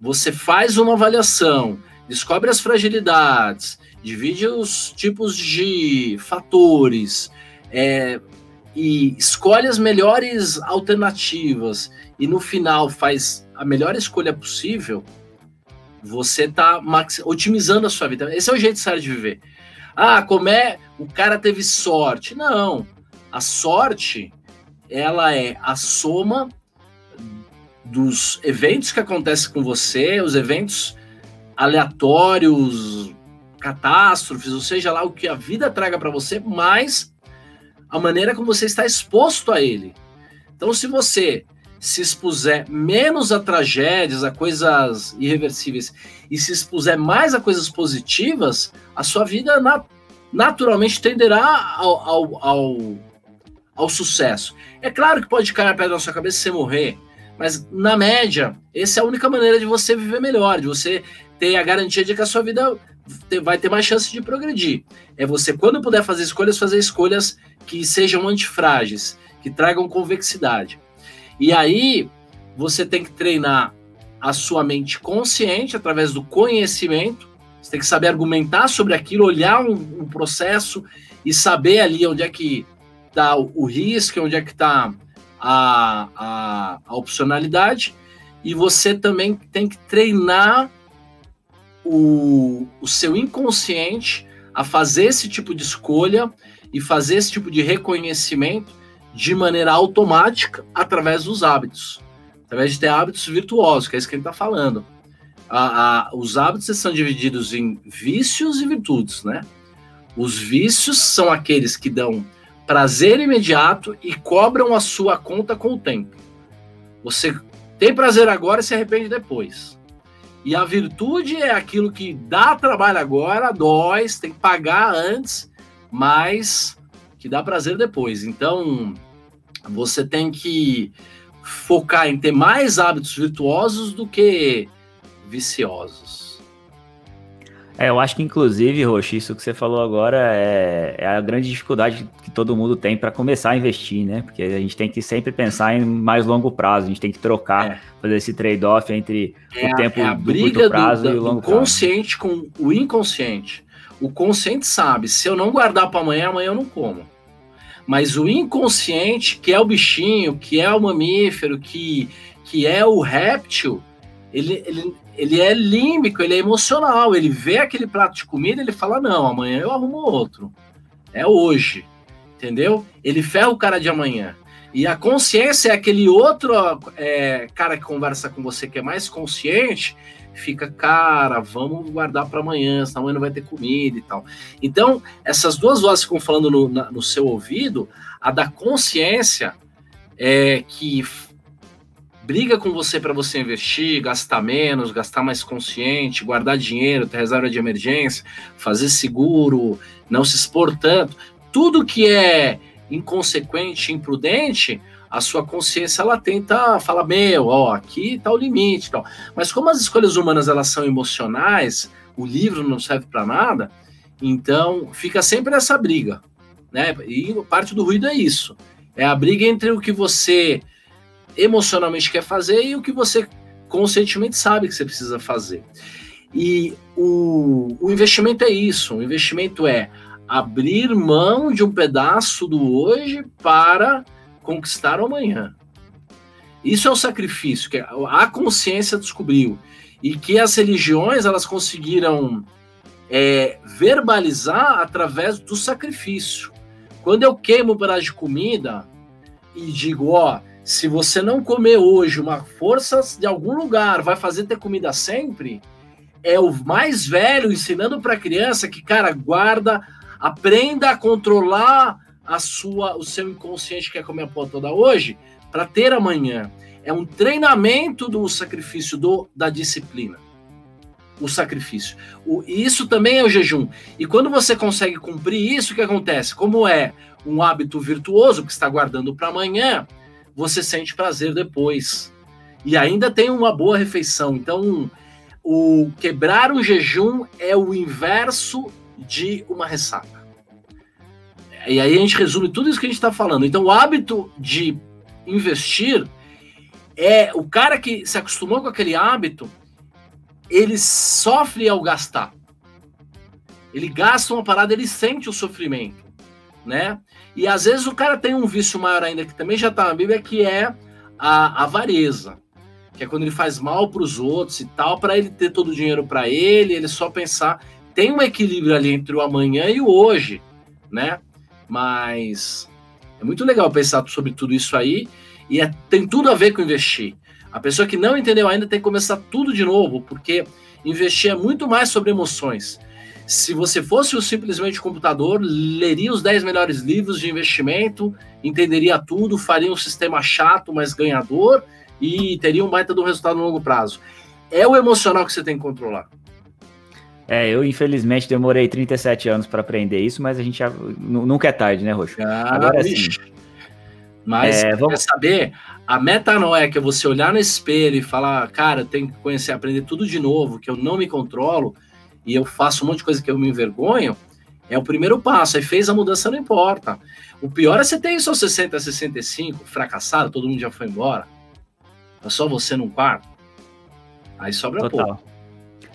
Speaker 3: você faz uma avaliação, descobre as fragilidades, divide os tipos de fatores, é, e escolhe as melhores alternativas e no final faz a melhor escolha possível, você está otimizando a sua vida. Esse é o jeito certo de viver. Ah, como é? O cara teve sorte. Não. A sorte, ela é a soma dos eventos que acontecem com você, os eventos aleatórios, catástrofes, ou seja lá o que a vida traga para você, mais a maneira como você está exposto a ele. Então, se você se expuser menos a tragédias, a coisas irreversíveis, e se expuser mais a coisas positivas, a sua vida nat naturalmente tenderá ao, ao, ao, ao, sucesso. É claro que pode cair a pedra na sua cabeça e você morrer, mas na média, essa é a única maneira de você viver melhor, de você ter a garantia de que a sua vida vai ter mais chance de progredir. É você, quando puder fazer escolhas, fazer escolhas que sejam antifrágeis, que tragam convexidade. E aí, você tem que treinar a sua mente consciente através do conhecimento. Você tem que saber argumentar sobre aquilo, olhar um, um processo e saber ali onde é que está o, o, risco, onde é que está a, a, a opcionalidade. E você também tem que treinar o, o seu inconsciente a fazer esse tipo de escolha e fazer esse tipo de reconhecimento de maneira automática através dos hábitos, através de ter hábitos virtuosos, que é isso que ele está falando. A, a, os hábitos são divididos em vícios e virtudes, né? Os vícios são aqueles que dão prazer imediato e cobram a sua conta com o tempo. Você tem prazer agora e se arrepende depois. E a virtude é aquilo que dá trabalho agora, dói, tem que pagar antes, mas que dá prazer depois. Então, você tem que focar em ter mais hábitos virtuosos do que viciosos.
Speaker 2: É, eu acho que inclusive, Roxo, isso que você falou agora é, é a grande dificuldade que todo mundo tem para começar a investir, né? Porque a gente tem que sempre pensar em mais longo prazo, a gente tem que trocar, é. fazer esse trade-off entre
Speaker 3: é
Speaker 2: o tempo
Speaker 3: é a
Speaker 2: do
Speaker 3: briga
Speaker 2: curto prazo
Speaker 3: do,
Speaker 2: e o longo
Speaker 3: do consciente com o inconsciente. O consciente sabe, se eu não guardar para amanhã, amanhã eu não como. Mas o inconsciente, que é o bichinho, que é o mamífero, que, que é o réptil, ele, ele, ele é límbico, ele é emocional. Ele vê aquele prato de comida, ele fala: Não, amanhã eu arrumo outro. É hoje. Entendeu? Ele ferra o cara de amanhã. E a consciência é aquele outro é, cara que conversa com você que é mais consciente, fica, cara, vamos guardar para amanhã, senão amanhã não vai ter comida e tal. Então, essas duas vozes ficam falando no, na, no seu ouvido, a da consciência, é, que briga com você para você investir, gastar menos, gastar mais consciente, guardar dinheiro, ter reserva de emergência, fazer seguro, não se expor tanto. Tudo que é inconsequente, imprudente, a sua consciência ela tenta falar meu, ó, aqui está o limite, tal. Mas como as escolhas humanas elas são emocionais, o livro não serve para nada, então fica sempre essa briga, né? E parte do ruído é isso, é a briga entre o que você emocionalmente quer fazer e o que você conscientemente sabe que você precisa fazer. E o, o investimento é isso, o investimento é abrir mão de um pedaço do hoje para conquistar o amanhã. Isso é o sacrifício que a consciência descobriu e que as religiões elas conseguiram é, verbalizar através do sacrifício. Quando eu queimo um pedaço de comida e digo, ó, se você não comer hoje, uma força de algum lugar vai fazer ter comida sempre, é o mais velho ensinando para a criança que, cara, guarda, aprenda a controlar a sua, o seu inconsciente que quer comer a porra toda hoje, para ter amanhã. É um treinamento do sacrifício, do, da disciplina. O sacrifício. O, isso também é o jejum. E quando você consegue cumprir isso, o que acontece? Como é um hábito virtuoso que está guardando para amanhã, você sente prazer depois. E ainda tem uma boa refeição. Então, o quebrar o jejum é o inverso de uma ressaca. E aí a gente resume tudo isso que a gente está falando. Então, o hábito de investir é o cara que se acostumou com aquele hábito, ele sofre ao gastar. Ele gasta uma parada, ele sente o sofrimento. Né? E às vezes o cara tem um vício maior ainda que também já está na Bíblia, que é a avareza, que é quando ele faz mal para os outros e tal, para ele ter todo o dinheiro para ele, ele só pensar. Tem um equilíbrio ali entre o amanhã e o hoje, né? Mas é muito legal pensar sobre tudo isso aí e é, tem tudo a ver com investir. A pessoa que não entendeu ainda tem que começar tudo de novo, porque investir é muito mais sobre emoções. Se você fosse simplesmente computador, leria os 10 melhores livros de investimento, entenderia tudo, faria um sistema chato, mas ganhador e teria um baita do resultado no longo prazo. É o emocional que você tem que controlar.
Speaker 2: É, eu infelizmente demorei 37 anos para aprender isso, mas a gente já, nunca é tarde, né, Roxo?
Speaker 3: Ah, Agora sim. Mas é, vamos saber, a metanoia, que é você olhar no espelho e falar, cara, tenho que conhecer, aprender tudo de novo, que eu não me controlo e eu faço um monte de coisa que eu me envergonho, é o primeiro passo. Aí fez a mudança, não importa. O pior é você ter só 60, 65, fracassado, todo mundo já foi embora. É só você num quarto. Aí sobra Total. pouco.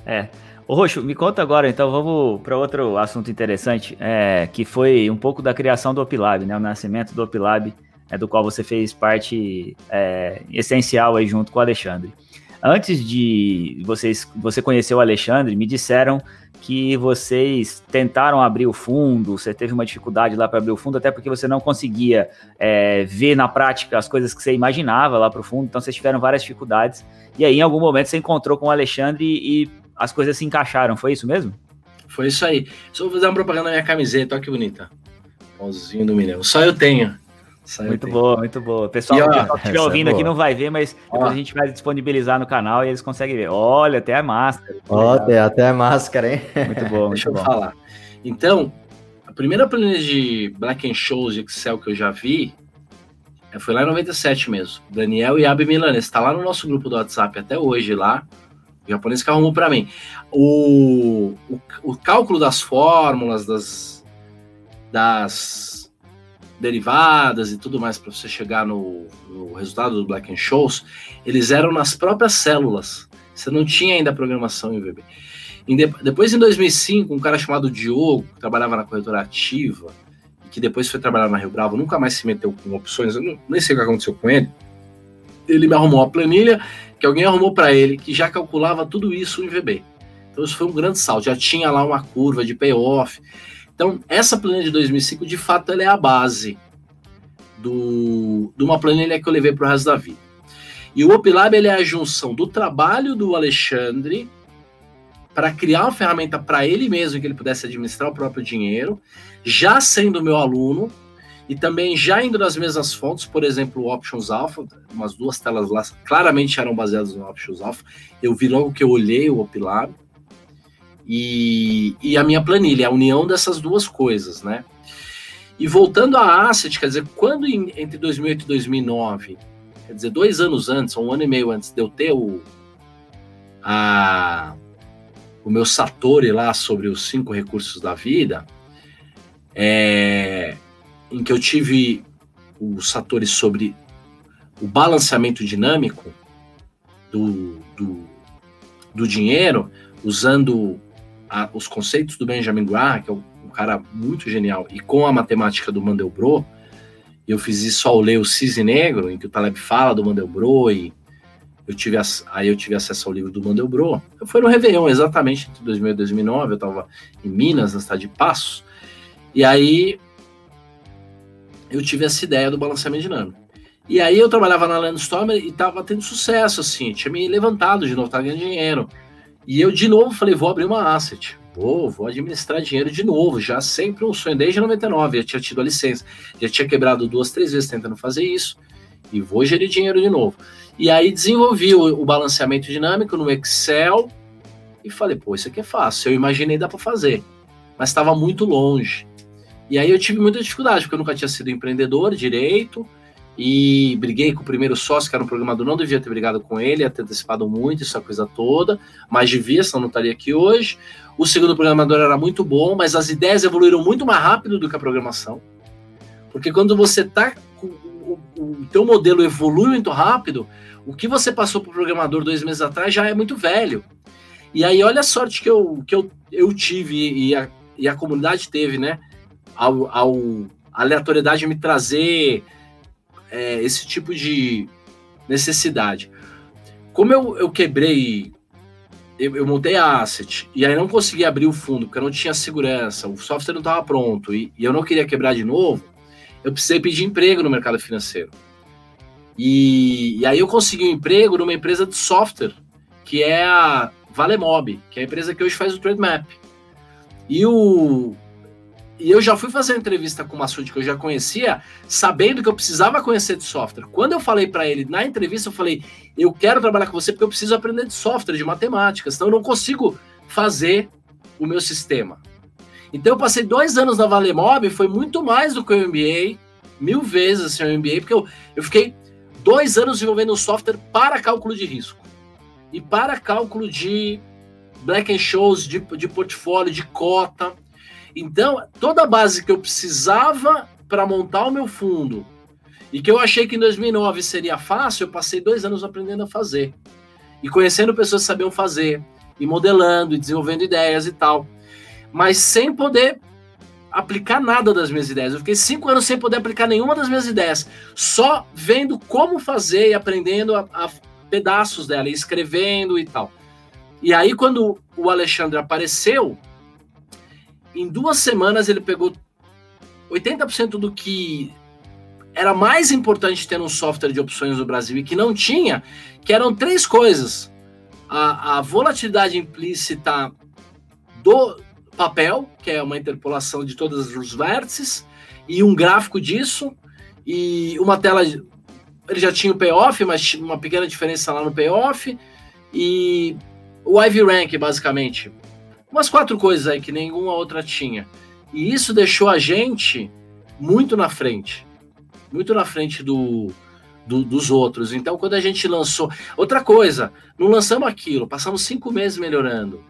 Speaker 2: É. Ô, Roxo, me conta agora, então, vamos para outro assunto interessante, é, que foi um pouco da criação do Opilab, né? O nascimento do Opilab, é, do qual você fez parte é, essencial aí junto com o Alexandre. Antes de vocês, você conhecer o Alexandre, me disseram que vocês tentaram abrir o fundo, você teve uma dificuldade lá para abrir o fundo, até porque você não conseguia é, ver na prática as coisas que você imaginava lá para o fundo, então vocês tiveram várias dificuldades. E aí, em algum momento, você encontrou com o Alexandre e, as coisas se encaixaram, foi isso mesmo?
Speaker 3: Foi isso aí. Só vou fazer uma propaganda na minha camiseta, olha que bonita. Pauzinho do milhão. Só eu tenho.
Speaker 2: Muito boa, muito boa. Pessoal, e, que estiver é ouvindo é aqui não vai ver, mas depois ó. a gente vai disponibilizar no canal e eles conseguem ver. Olha, até a máscara.
Speaker 1: Ó, tem até a máscara, hein?
Speaker 3: Muito bom, Deixa muito eu bom. falar. Então, a primeira planilha de Black and Shows de Excel que eu já vi é, foi lá em 97 mesmo. Daniel e Abi Milanese. Está lá no nosso grupo do WhatsApp até hoje lá. O japonês que arrumou para mim. O, o, o cálculo das fórmulas, das, das derivadas e tudo mais para você chegar no, no, resultado do Black and Shows, eles eram nas próprias células. Você não tinha ainda programação em VB. E de, depois, em 2005, um cara chamado Diogo, que trabalhava na corretora ativa, e que depois foi trabalhar na Rio Bravo, nunca mais se meteu com opções, eu não, nem sei o que aconteceu com ele. Ele me arrumou uma planilha que alguém arrumou para ele, que já calculava tudo isso em VB. Então, isso foi um grande salto. Já tinha lá uma curva de payoff. Então, essa planilha de 2005, de fato, ela é a base do, de uma planilha que eu levei para o resto da vida. E o OpLab ele é a junção do trabalho do Alexandre para criar uma ferramenta para ele mesmo que ele pudesse administrar o próprio dinheiro, já sendo meu aluno e também já indo nas mesmas fontes, por exemplo, o Options Alpha, umas duas telas lá claramente eram baseadas no Options Alpha. Eu vi logo que eu olhei o OpLab e, e a minha planilha, a união dessas duas coisas, né? E voltando à Asset, quer dizer, quando em, entre 2008 e 2009, quer dizer, dois anos antes, um ano e meio antes de eu ter o, a, o meu Satori lá sobre os cinco recursos da vida, é, em que eu tive o Satori sobre o balanceamento dinâmico do, do, do dinheiro, usando a, os conceitos do Benjamin Graham, que é um, um, cara muito genial, e com a matemática do Mandelbrot, eu fiz isso ao ler o Cisne Negro, em que o Taleb fala do Mandelbrot, e eu tive aí eu tive acesso ao livro do Mandelbrot. Foi no Réveillon, exatamente, entre 2000 e 2009, eu estava em Minas, na cidade de Passos, e aí eu tive essa ideia do balanceamento dinâmico. E aí eu trabalhava na Landstorm e estava tendo sucesso, assim, tinha me levantado de novo, estava ganhando dinheiro. E eu, de novo, falei, vou abrir uma asset. Vou, vou administrar dinheiro de novo. Já sempre um sonho, desde 99, já tinha tido a licença. Já tinha quebrado duas, três vezes tentando fazer isso. E vou gerir dinheiro de novo. E aí desenvolvi o, o balanceamento dinâmico no Excel. E falei, pô, isso aqui é fácil. Eu imaginei dá para fazer. Mas estava muito longe. E aí eu tive muita dificuldade, porque eu nunca tinha sido empreendedor direito e briguei com o primeiro sócio, que era um programador, não devia ter brigado com ele, ia ter antecipado muito essa coisa toda, mas devia, senão não estaria aqui hoje. O segundo programador era muito bom, mas as ideias evoluíram muito mais rápido do que a programação. Porque quando você tá o, o teu modelo evolui muito rápido, o que você passou para o programador dois meses atrás já é muito velho. E aí olha a sorte que eu, que eu, eu tive e a, e a comunidade teve, né? Ao, ao aleatoriedade me trazer é, esse tipo de necessidade. Como eu, eu quebrei, eu, eu, montei a asset e aí não consegui abrir o fundo porque eu não tinha segurança, o software não estava pronto e, e eu não queria quebrar de novo, eu precisei pedir emprego no mercado financeiro. E, e, aí eu consegui um emprego numa empresa de software, que é a Valemob, que é a empresa que hoje faz o Trademap. E o, e eu já fui fazer uma entrevista com o Massoud, que eu já conhecia, sabendo que eu precisava conhecer de software. Quando eu falei para ele na entrevista, eu falei: eu quero trabalhar com você porque eu preciso aprender de software, de matemática, senão eu não consigo fazer o meu sistema. Então eu passei dois anos na Valemob, foi muito mais do que o MBA, mil vezes assim, o MBA, porque eu, eu fiquei dois anos desenvolvendo software para cálculo de risco e para cálculo de black and shows, de, de portfólio, de cota. Então, toda a base que eu precisava para montar o meu fundo e que eu achei que em 2009 seria fácil, eu passei dois anos aprendendo a fazer e conhecendo pessoas que sabiam fazer e modelando e desenvolvendo ideias e tal, mas sem poder aplicar nada das minhas ideias. Eu fiquei cinco anos sem poder aplicar nenhuma das minhas ideias, só vendo como fazer e aprendendo a, a pedaços dela, e escrevendo e tal. E aí, quando o Alexandre apareceu, em duas semanas ele pegou 80% do que era mais importante ter um software de opções no Brasil e que não tinha, que eram três coisas. A, a volatilidade implícita do papel, que é uma interpolação de todos os vértices, e um gráfico disso, e uma tela. Ele já tinha o payoff, mas uma pequena diferença lá no payoff, e o Ivy Rank, basicamente, umas quatro coisas aí que nenhuma outra tinha. E isso deixou a gente muito na frente. Muito na frente do, do, dos outros. Então, quando a gente lançou. Outra coisa, não lançamos aquilo, passamos cinco meses melhorando.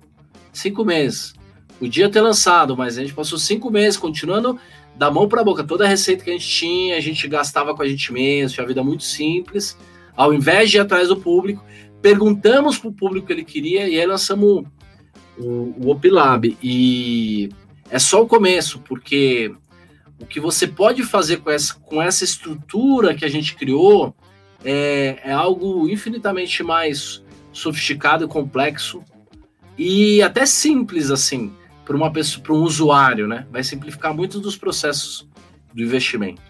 Speaker 3: Cinco meses. Podia ter lançado, mas a gente passou cinco meses continuando da mão para a boca. Toda a receita que a gente tinha, a gente gastava com a gente mesmo, tinha vida muito simples. Ao invés de ir atrás do público, perguntamos para o público o que ele queria e aí lançamos o, o Opilab. E é só o começo, porque o que você pode fazer com essa, com essa estrutura que a gente criou é, é algo infinitamente mais sofisticado e complexo e até simples assim para uma pessoa, para um usuário, né? Vai simplificar muitos dos processos do investimento.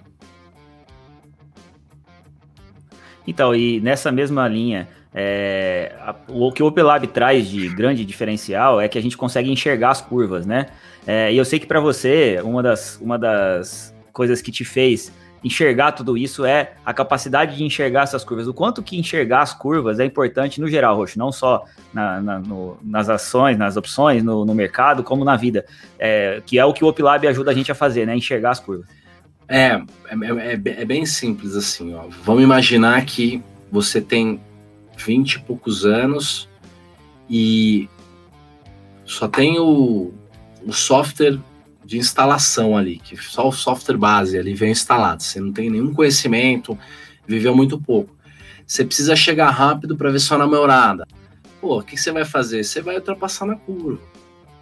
Speaker 2: Então, e nessa mesma linha, é, a, o que o Opelab traz de grande diferencial é que a gente consegue enxergar as curvas, né? É, e eu sei que para você, uma das, uma das coisas que te fez enxergar tudo isso é a capacidade de enxergar essas curvas. O quanto que enxergar as curvas é importante no geral, Roxo, não só na, na, no, nas ações, nas opções, no, no mercado, como na vida, é, que é o que o Opilab ajuda a gente a fazer, né? Enxergar as curvas.
Speaker 3: É, é, é, é bem simples assim, ó. Vamos imaginar que você tem 20 e poucos anos e só tem o, o software de instalação ali, que só o software base ali vem instalado. Você não tem nenhum conhecimento, viveu muito pouco. Você precisa chegar rápido para ver sua namorada. Pô, o que você vai fazer? Você vai ultrapassar na curva.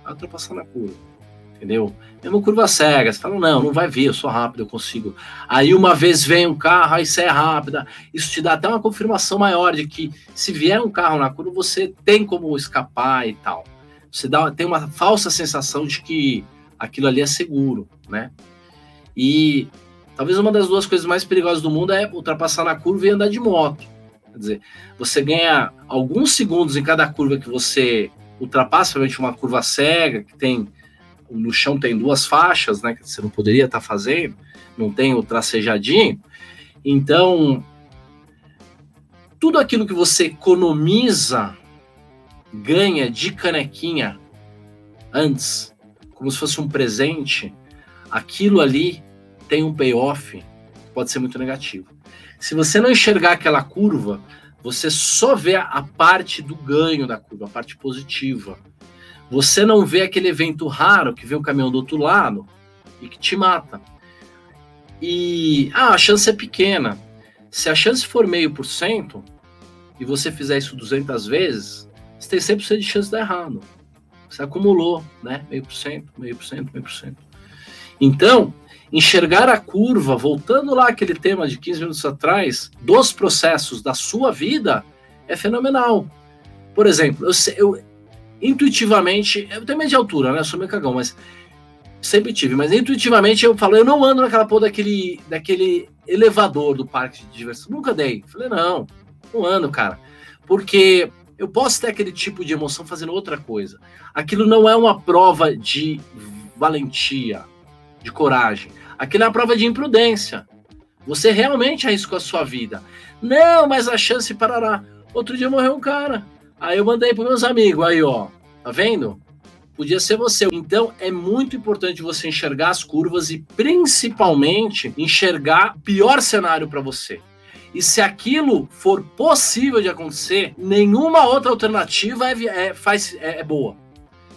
Speaker 3: Vai ultrapassar na curva entendeu? Mesmo curva cega, você fala, não, não vai vir, eu sou rápido, eu consigo. Aí uma vez vem um carro, aí você é rápida, isso te dá até uma confirmação maior de que se vier um carro na curva, você tem como escapar e tal. Você dá, tem uma falsa sensação de que aquilo ali é seguro, né? E talvez uma das duas coisas mais perigosas do mundo é ultrapassar na curva e andar de moto. Quer dizer, você ganha alguns segundos em cada curva que você ultrapassa, principalmente uma curva cega, que tem no chão tem duas faixas, né? Que você não poderia estar tá fazendo, não tem o tracejadinho. Então, tudo aquilo que você economiza ganha de canequinha antes, como se fosse um presente, aquilo ali tem um payoff pode ser muito negativo. Se você não enxergar aquela curva, você só vê a parte do ganho da curva, a parte positiva. Você não vê aquele evento raro que vem o caminhão do outro lado e que te mata. E ah, a chance é pequena. Se a chance for meio por cento e você fizer isso 200 vezes, você tem 100% de chance de dar errado. Você acumulou, né? Meio por cento, meio por cento, meio por cento. Então, enxergar a curva, voltando lá aquele tema de 15 minutos atrás, dos processos da sua vida, é fenomenal. Por exemplo, eu, eu intuitivamente, eu tenho medo de altura, né? Eu sou meio cagão, mas sempre tive, mas intuitivamente eu falo, eu não ando naquela porra daquele, daquele elevador do parque de diversão. Nunca dei. Falei, não, não ando, cara. Porque eu posso ter aquele tipo de emoção fazendo outra coisa. Aquilo não é uma prova de valentia, de coragem. Aquilo é uma prova de imprudência. Você realmente arriscou a sua vida. Não, mas a chance parará. Outro dia morreu um cara. Aí eu mandei para meus amigos, aí ó, tá vendo? Podia ser você. Então é muito importante você enxergar as curvas e principalmente enxergar o pior cenário para você. E se aquilo for possível de acontecer, nenhuma outra alternativa é, é faz, é, é boa.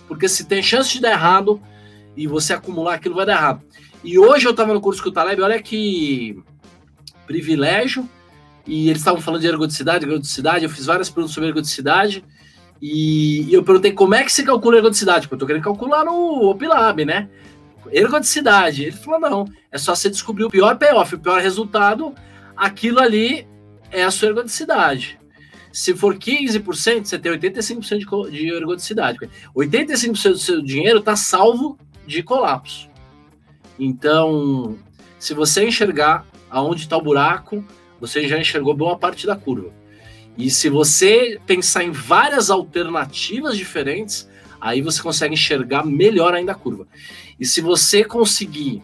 Speaker 3: Porque se tem chance de dar errado e você acumular aquilo, vai dar errado. E hoje eu estava no curso com o Taleb, olha que privilégio. E eles estavam falando de ergodicidade, ergodicidade. Eu fiz várias perguntas sobre ergodicidade. E, eu perguntei como é que se calcula ergodicidade, porque eu estou querendo calcular no OpLab, né? Ergodicidade. Ele falou: não, é só você descobrir o pior payoff, o pior resultado aquilo ali é a sua ergodicidade. Se for 15%, você tem 85% de, ergodicidade. 85% do seu dinheiro está salvo de colapso. Então, se você enxergar aonde está o buraco, você já enxergou boa parte da curva. E se você pensar em várias alternativas diferentes, aí você consegue enxergar melhor ainda a curva. E se você conseguir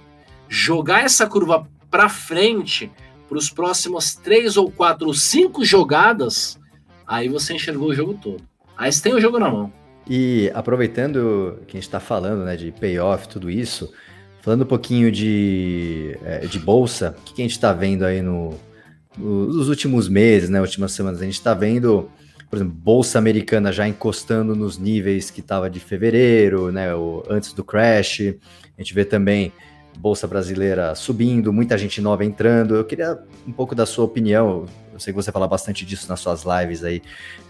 Speaker 3: jogar essa curva para frente, para os próximos três ou quatro ou cinco jogadas, aí você enxergou o jogo todo. Aí você tem o jogo na mão.
Speaker 1: E aproveitando que a gente está falando né, de payoff, tudo isso, falando um pouquinho de, é, de bolsa, o que, a gente está vendo aí no, nos últimos meses, né, últimas semanas? A gente está vendo, por exemplo, bolsa americana já encostando nos níveis que estava de fevereiro, né, o, antes do crash. A gente vê também Bolsa Brasileira subindo, muita gente nova entrando. Eu queria um pouco da sua opinião. Eu sei que você fala bastante disso nas suas lives aí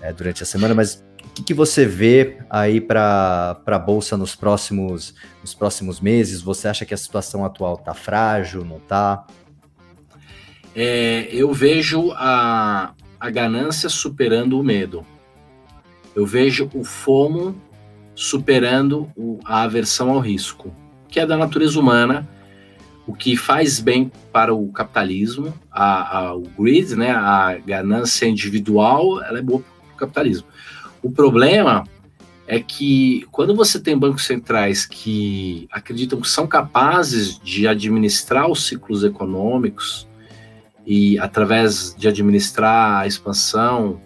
Speaker 1: é, durante a semana, mas o que, que você vê aí para a Bolsa nos próximos, nos próximos meses? Você acha que a situação atual está frágil, não está?
Speaker 3: É, eu vejo a, a ganância superando o medo. Eu vejo o FOMO superando o, a aversão ao risco, que é da natureza humana o que faz bem para o capitalismo, a, a, o greed, né, a ganância individual, ela é boa para o capitalismo. O problema é que quando você tem bancos centrais que acreditam que são capazes de administrar os ciclos econômicos e através de administrar a expansão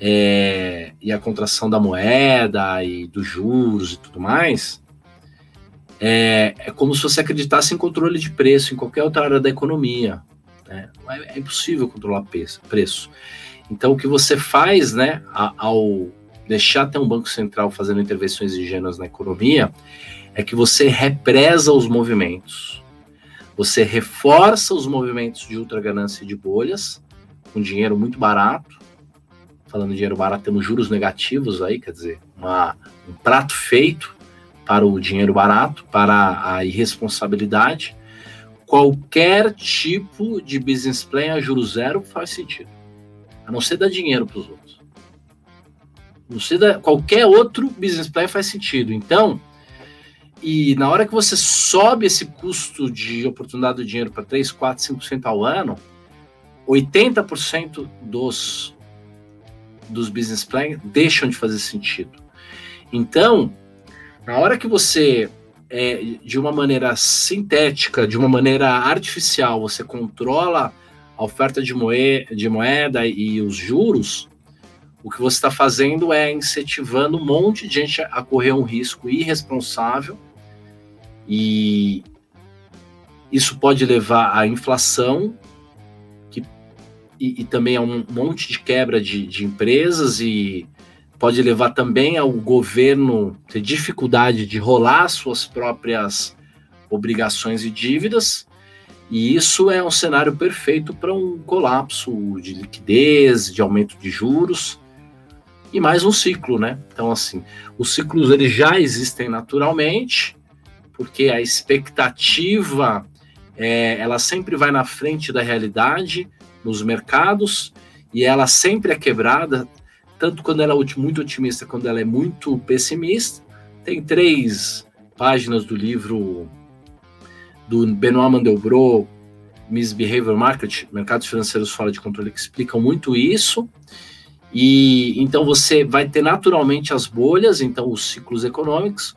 Speaker 3: é, e a contração da moeda e dos juros e tudo mais, é, é como se você acreditasse em controle de preço em qualquer outra área da economia. Né? É, é, impossível controlar preço. Então, o que você faz, né, ao deixar ter um banco central fazendo intervenções ingênuas na economia, é que você represa os movimentos. Você reforça os movimentos de ultraganância de bolhas, com dinheiro muito barato. Falando dinheiro barato, temos juros negativos aí, quer dizer, uma, um prato feito para o dinheiro barato, para a irresponsabilidade. Qualquer tipo de business plan a juro zero faz sentido. A não ser dar dinheiro para os outros. Não ser dar, qualquer outro business plan faz sentido. Então, e na hora que você sobe esse custo de oportunidade do dinheiro para 3, 4, 5% ao ano, 80% dos, dos business plans deixam de fazer sentido. Então, na hora que você, é, de uma maneira sintética, de uma maneira artificial, você controla a oferta de, moe de moeda e os juros, o que você está fazendo é incentivando um monte de gente a correr um risco irresponsável e isso pode levar à inflação que, e, e também a um monte de quebra de, de empresas e pode levar também ao governo ter dificuldade de rolar suas próprias obrigações e dívidas, e isso é um cenário perfeito para um colapso de liquidez, de aumento de juros e mais um ciclo, né? Então assim, os ciclos eles já existem naturalmente, porque a expectativa é, ela sempre vai na frente da realidade nos mercados e ela sempre é quebrada, tanto quando ela é muito otimista quando ela é muito pessimista. Tem três páginas do livro do Benoit Mandelbrot, Misbehavior Market, Mercados Financeiros Fora de Controle, que explicam muito isso. E então você vai ter naturalmente as bolhas, então os ciclos econômicos,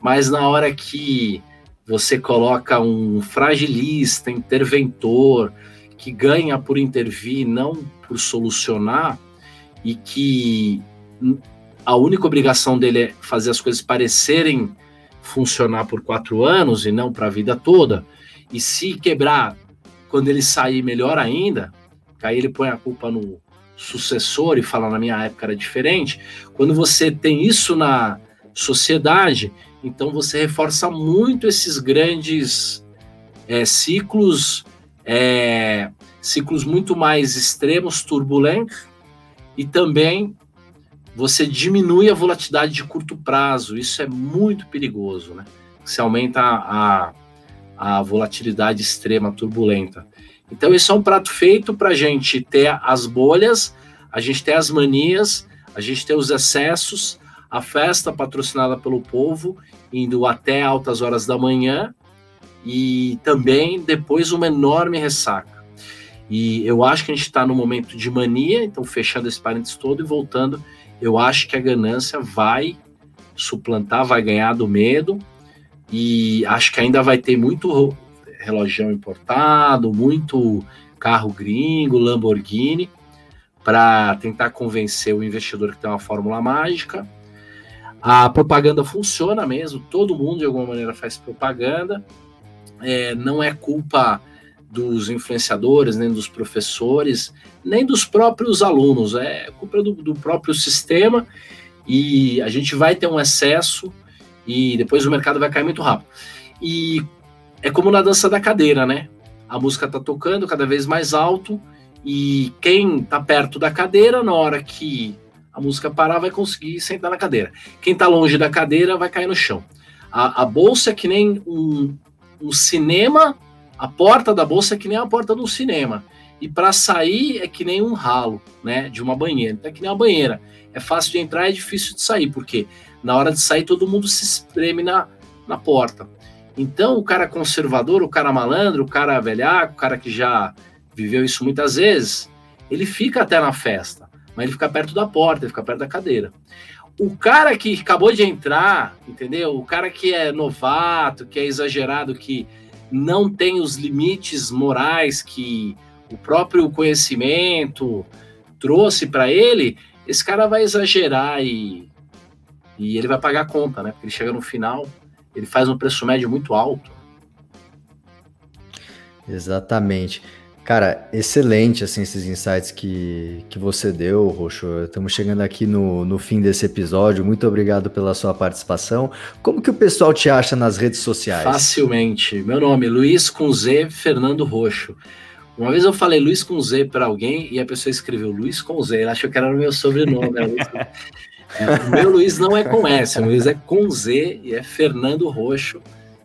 Speaker 3: mas na hora que você coloca um fragilista, interventor, que ganha por intervir, não por solucionar, e que a única obrigação dele é fazer as coisas parecerem funcionar por quatro anos e não para a vida toda, e se quebrar quando ele sair, melhor ainda, aí ele põe a culpa no sucessor e fala na minha época era diferente. Quando você tem isso na sociedade, então você reforça muito esses grandes é, ciclos, é, ciclos muito mais extremos, turbulentos, e também você diminui a volatilidade de curto prazo. Isso é muito perigoso, né? Você aumenta a, a volatilidade extrema, turbulenta. Então, isso é um prato feito para a gente ter as bolhas, a gente ter as manias, a gente ter os excessos, a festa patrocinada pelo povo, indo até altas horas da manhã, e também depois uma enorme ressaca. E eu acho que a gente está no momento de mania, então fechando esse parênteses todo e voltando, eu acho que a ganância vai suplantar, vai ganhar do medo, e acho que ainda vai ter muito relógio importado, muito carro gringo, Lamborghini, para tentar convencer o investidor que tem uma fórmula mágica. A propaganda funciona mesmo, todo mundo de alguma maneira faz propaganda. É, não é culpa dos influenciadores, nem dos professores, nem dos próprios alunos, é culpa do, do próprio sistema e a gente vai ter um excesso e depois o mercado vai cair muito rápido. E é como na dança da cadeira, né? A música tá tocando cada vez mais alto e quem tá perto da cadeira, na hora que a música parar, vai conseguir sentar na cadeira. Quem tá longe da cadeira vai cair no chão. A, a bolsa é que nem um, um cinema, a porta da bolsa é que nem a porta do cinema. E para sair é que nem um ralo, né? De uma banheira. Então é que nem uma banheira. É fácil de entrar, é difícil de sair, porque na hora de sair todo mundo se espreme na, na porta. Então, o cara conservador, o cara malandro, o cara velhaco, o cara que já viveu isso muitas vezes, ele fica até na festa, mas ele fica perto da porta, ele fica perto da cadeira. O cara que acabou de entrar, entendeu? O cara que é novato, que é exagerado, que não tem os limites morais que o próprio conhecimento trouxe para ele, esse cara vai exagerar e, e ele vai pagar a conta, né? Porque ele chega no final, ele faz um preço médio muito alto.
Speaker 1: Exatamente. Cara, excelente assim, esses insights que, que você deu, Roxo. Estamos chegando aqui no, no fim desse episódio. Muito obrigado pela sua participação. Como que o pessoal te acha nas redes sociais?
Speaker 3: Facilmente. Meu nome é Luiz com Z Fernando Roxo. Uma vez eu falei Luiz com Z para alguém e a pessoa escreveu Luiz com Z. Ela achou que era o meu sobrenome. É, o meu Luiz não é com S, o Luiz é com Z e é Fernando Roxo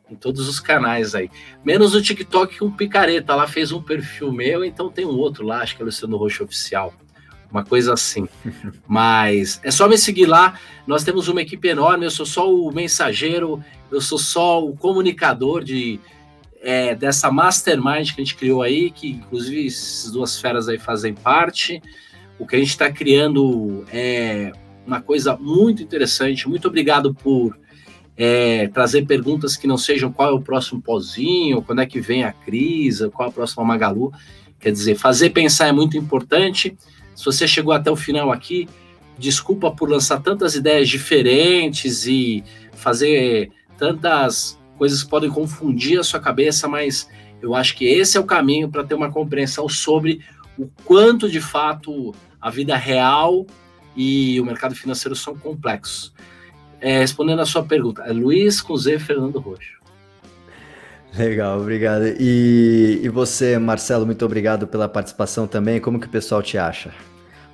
Speaker 3: em todos os canais aí. Menos o TikTok com picareta, lá fez um perfil meu, então tem um outro lá, acho que é o Luciano Roxo Oficial. Uma coisa assim. Mas é só me seguir lá. Nós temos uma equipe enorme. Eu sou só o mensageiro, eu sou só o comunicador de, é, dessa mastermind que a gente criou aí, que inclusive essas duas feras aí fazem parte. O que a gente está criando é uma coisa muito interessante. Muito obrigado por é, trazer perguntas que não sejam qual é o próximo pozinho, quando é que vem a crise, qual é a próxima Magalu. Quer dizer, fazer pensar é muito importante. Se você chegou até o final aqui, desculpa por lançar tantas ideias diferentes e fazer tantas coisas que podem confundir a sua cabeça, mas eu acho que esse é o caminho para ter uma compreensão sobre o quanto de fato a vida real e o mercado financeiro são complexos. É, respondendo a sua pergunta, é Luiz com Z Fernando Roxo.
Speaker 1: Legal, obrigado. E, e você, Marcelo, muito obrigado pela participação também. Como que o pessoal te acha?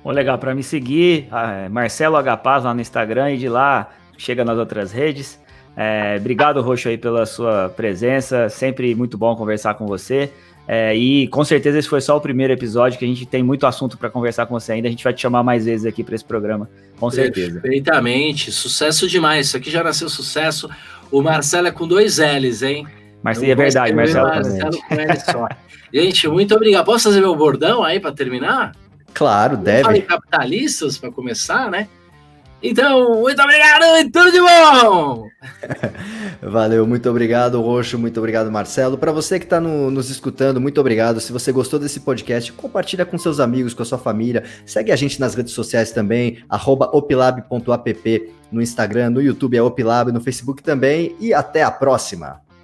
Speaker 2: Bom, legal, para me seguir, é Marcelo H Paz lá no Instagram e de lá chega nas outras redes. É, obrigado, Roxo, aí pela sua presença. Sempre muito bom conversar com você. É, e com certeza esse foi só o primeiro episódio, que a gente tem muito assunto para conversar com você ainda. A gente vai te chamar mais vezes aqui para esse programa, com certeza.
Speaker 3: Perfeitamente, sucesso demais. Isso aqui já nasceu sucesso. O Marcelo é com dois L's, hein?
Speaker 2: Mas é verdade, Marcelo. Marcelo com L
Speaker 3: só. gente, muito obrigado. Posso fazer meu bordão aí para terminar?
Speaker 1: Claro, deve. Falei
Speaker 3: capitalistas para começar, né? Então, muito obrigado e tudo de bom!
Speaker 1: Valeu, muito obrigado, Roxo, muito obrigado, Marcelo. Para você que está no, nos escutando, muito obrigado. Se você gostou desse podcast, compartilha com seus amigos, com a sua família. Segue a gente nas redes sociais também, opilab.app no Instagram, no YouTube é opilab, no Facebook também. E até a próxima!